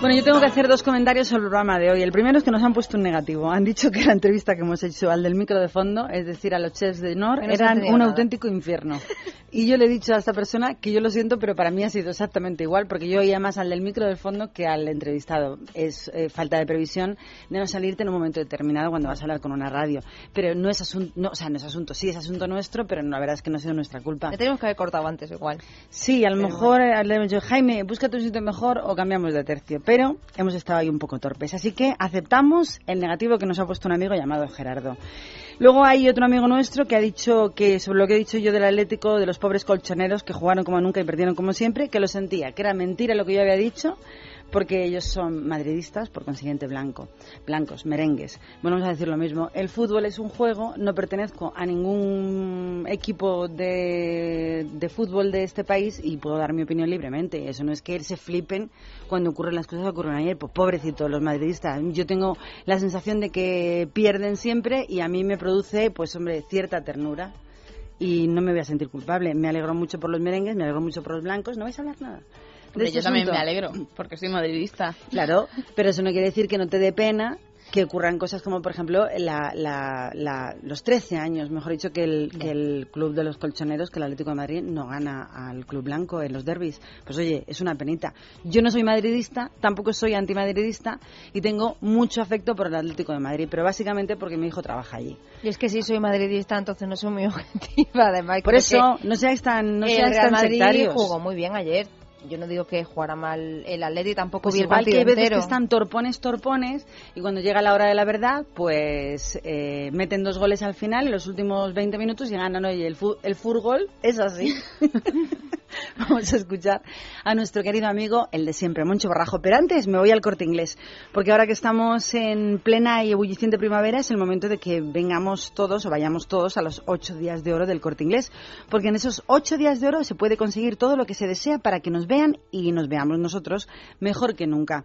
Bueno, yo tengo que hacer dos comentarios sobre el programa de hoy. El primero es que nos han puesto un negativo. Han dicho que la entrevista que hemos hecho al del micro de fondo, es decir, a los chefs de Nor, Que no eran un nada. auténtico infierno. Y yo le he dicho a esta persona que yo lo siento, pero para mí ha sido exactamente igual, porque yo oía más al del micro del fondo que al entrevistado. Es eh, falta de previsión de no salirte en un momento determinado cuando vas a hablar con una radio. Pero no es asunto, no, o sea, no es asunto, sí es asunto nuestro, pero la verdad es que no ha sido nuestra culpa. Le tenemos que haber cortado antes igual. Sí, a lo Pero mejor eh, le hemos dicho, Jaime, búscate un sitio mejor o cambiamos de tercio. Pero hemos estado ahí un poco torpes. Así que aceptamos el negativo que nos ha puesto un amigo llamado Gerardo. Luego hay otro amigo nuestro que ha dicho que sobre lo que he dicho yo del Atlético, de los pobres colchoneros que jugaron como nunca y perdieron como siempre, que lo sentía, que era mentira lo que yo había dicho, porque ellos son madridistas, por consiguiente blanco, blancos, merengues. Bueno, vamos a decir lo mismo. El fútbol es un juego, no pertenezco a ningún equipo de, de fútbol de este país y puedo dar mi opinión libremente. Eso no es que se flipen cuando ocurren las cosas que ocurren ayer. Pues pobrecitos los madridistas. Yo tengo la sensación de que pierden siempre y a mí me produce, pues hombre, cierta ternura. y no me voy a sentir culpable. Me alegro mucho por los merengues, me alegro mucho por los blancos. ¿No vais a hablar nada? De Hombre, este yo también asunto? me alegro, porque soy madridista. Claro, pero eso no quiere decir que no te dé pena que ocurran cosas como, por ejemplo, la, la- la- los 13 años, mejor dicho, que el, que el Club de los Colchoneros, que el Atlético de Madrid, no gana al Club Blanco en los derbis. Pues oye, es una penita. Yo no soy madridista, tampoco soy antimadridista y tengo mucho afecto por el Atlético de Madrid, pero básicamente porque mi hijo trabaja allí. Y es que si soy madridista, entonces no soy muy objetiva, además. Por eso, no seáis tan, no el seáis Real tan Madrid sectarios. jugó muy bien ayer. Yo no digo que jugara mal el Atleti, tampoco Pues vi el partido que hay veces entero. que están torpones, torpones, y cuando llega la hora de la verdad, pues eh, meten dos goles al final en los últimos 20 minutos y ganan. Oye, el, fu- el furgol es así. Vamos a escuchar a nuestro querido amigo, el de siempre, Moncho Barrajo. Pero antes me voy al corte inglés, porque ahora que estamos en plena y ebulliciente primavera es el momento de que vengamos todos o vayamos todos a los ocho días de oro del corte inglés, porque en esos ocho días de oro se puede conseguir todo lo que se desea para que nos vean y nos veamos nosotros mejor que nunca.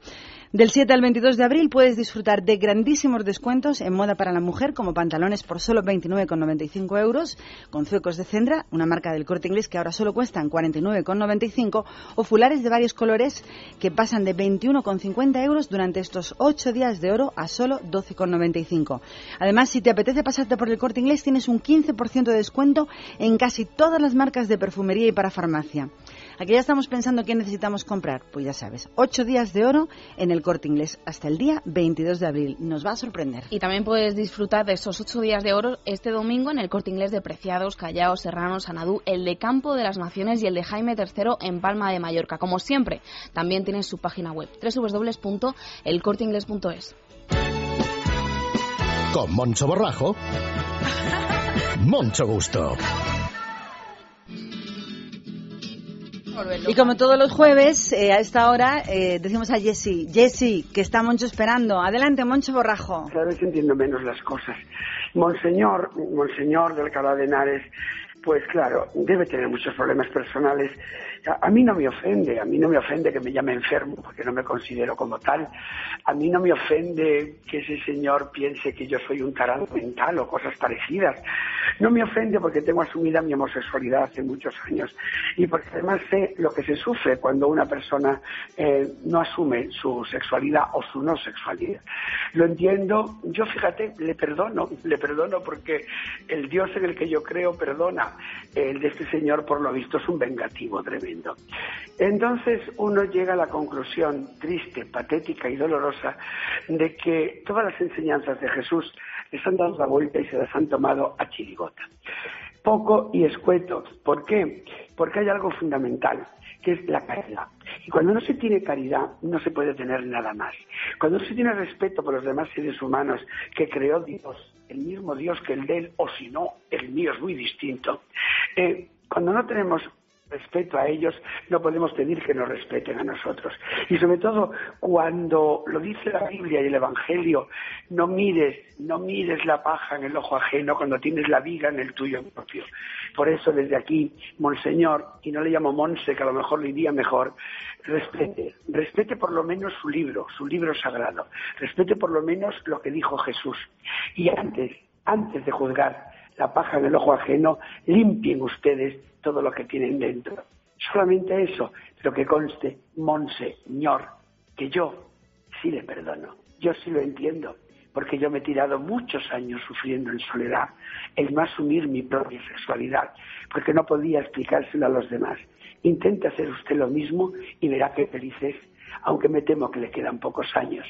Del 7 al 22 de abril puedes disfrutar de grandísimos descuentos en moda para la mujer, como pantalones por solo 29,95 euros, con zuecos de Cendra, una marca del corte inglés que ahora solo cuestan 49,95, o fulares de varios colores que pasan de 21,50 euros durante estos 8 días de oro a solo 12,95. Además, si te apetece pasarte por el corte inglés, tienes un 15% de descuento en casi todas las marcas de perfumería y para farmacia. Aquí ya estamos pensando qué necesitamos comprar. Pues ya sabes, 8 días de oro en el corte inglés hasta el día 22 de abril. Nos va a sorprender. Y también puedes disfrutar de esos ocho días de oro este domingo en el Corte Inglés de Preciados, Callao, Serrano, Sanadú, el de Campo de las Naciones y el de Jaime III en Palma de Mallorca. Como siempre, también tienes su página web www.elcorteingles.es. Con Moncho Borrajo, Moncho Gusto. Y como todos los jueves, eh, a esta hora, eh, decimos a Jessy, Jessy, que está Moncho esperando. Adelante, Moncho Borrajo. Cada vez entiendo menos las cosas. Monseñor, Monseñor de Alcalá de Henares, pues claro, debe tener muchos problemas personales. A, mí no me ofende, a mí no me ofende que me llame enfermo, porque no me considero como tal. A mí no me ofende que ese señor piense que yo soy un tarado mental o cosas parecidas. No me ofende porque tengo asumida mi homosexualidad hace muchos años y porque además sé lo que se sufre cuando una persona eh, no asume su sexualidad o su no sexualidad. Lo entiendo, yo fíjate, le perdono, le perdono porque el Dios en el que yo creo perdona. El de este señor, por lo visto, es un vengativo tremendo. Entonces uno llega a la conclusión triste, patética y dolorosa de que todas las enseñanzas de Jesús les han dado la vuelta y se las han tomado a chirigota. Poco y escueto. ¿Por qué? Porque hay algo fundamental, que es la caridad. Y cuando no se tiene caridad, no se puede tener nada más. Cuando no se tiene respeto por los demás seres humanos que creó Dios, el mismo Dios que el de él, o si no, el mío es muy distinto, eh, cuando no tenemos respeto a ellos, no podemos pedir que nos respeten a nosotros. Y sobre todo cuando lo dice la Biblia y el Evangelio, no mires, no mires la paja en el ojo ajeno cuando tienes la viga en el tuyo propio. Por eso desde aquí, Monseñor, y no le llamo Monse, que a lo mejor le iría mejor, respete, respete por lo menos su libro, su libro sagrado, respete por lo menos lo que dijo Jesús. Y antes, antes de juzgar la paja en el ojo ajeno, limpien ustedes todo lo que tienen dentro. Solamente eso, pero que conste, Monseñor, que yo sí le perdono, yo sí lo entiendo, porque yo me he tirado muchos años sufriendo en soledad el no asumir mi propia sexualidad, porque no podía explicárselo a los demás. Intente hacer usted lo mismo y verá qué feliz es, aunque me temo que le quedan pocos años,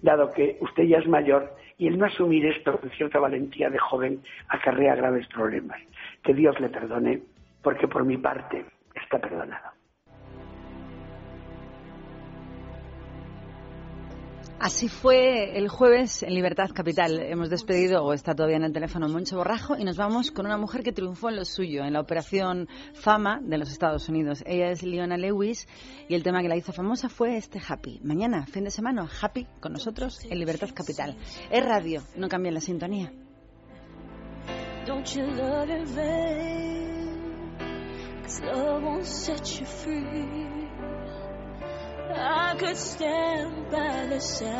dado que usted ya es mayor y el no asumir esto con cierta valentía de joven acarrea graves problemas. Que Dios le perdone, porque por mi parte está perdonado. Así fue el jueves en Libertad Capital. Hemos despedido, o está todavía en el teléfono, Moncho Borrajo, y nos vamos con una mujer que triunfó en lo suyo, en la operación Fama de los Estados Unidos. Ella es Leona Lewis y el tema que la hizo famosa fue este Happy. Mañana, fin de semana, Happy con nosotros en Libertad Capital. Es radio, no cambien la sintonía. I could stand by the side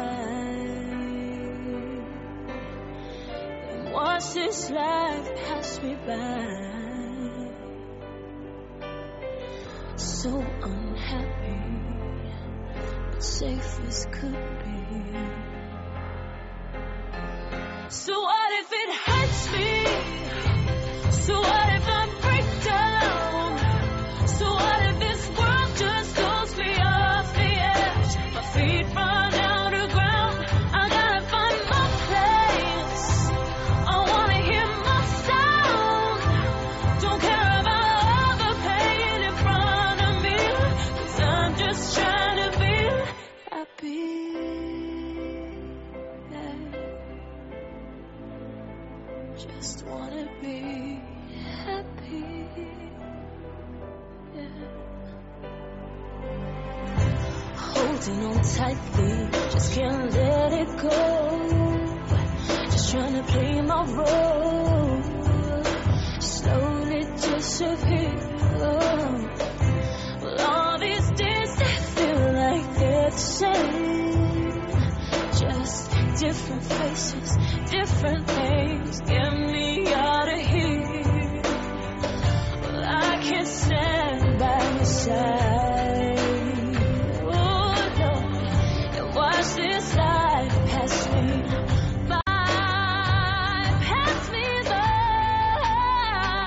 and watch this life pass me by. So unhappy, but safe as could be. So what if it hurts me? So what if I tightly, just can't let it go. Just trying to play my role. Slowly disappear. Well, all these days they feel like they're the same. Just different faces, different names. Get me out of here. Well, I can't stand by side.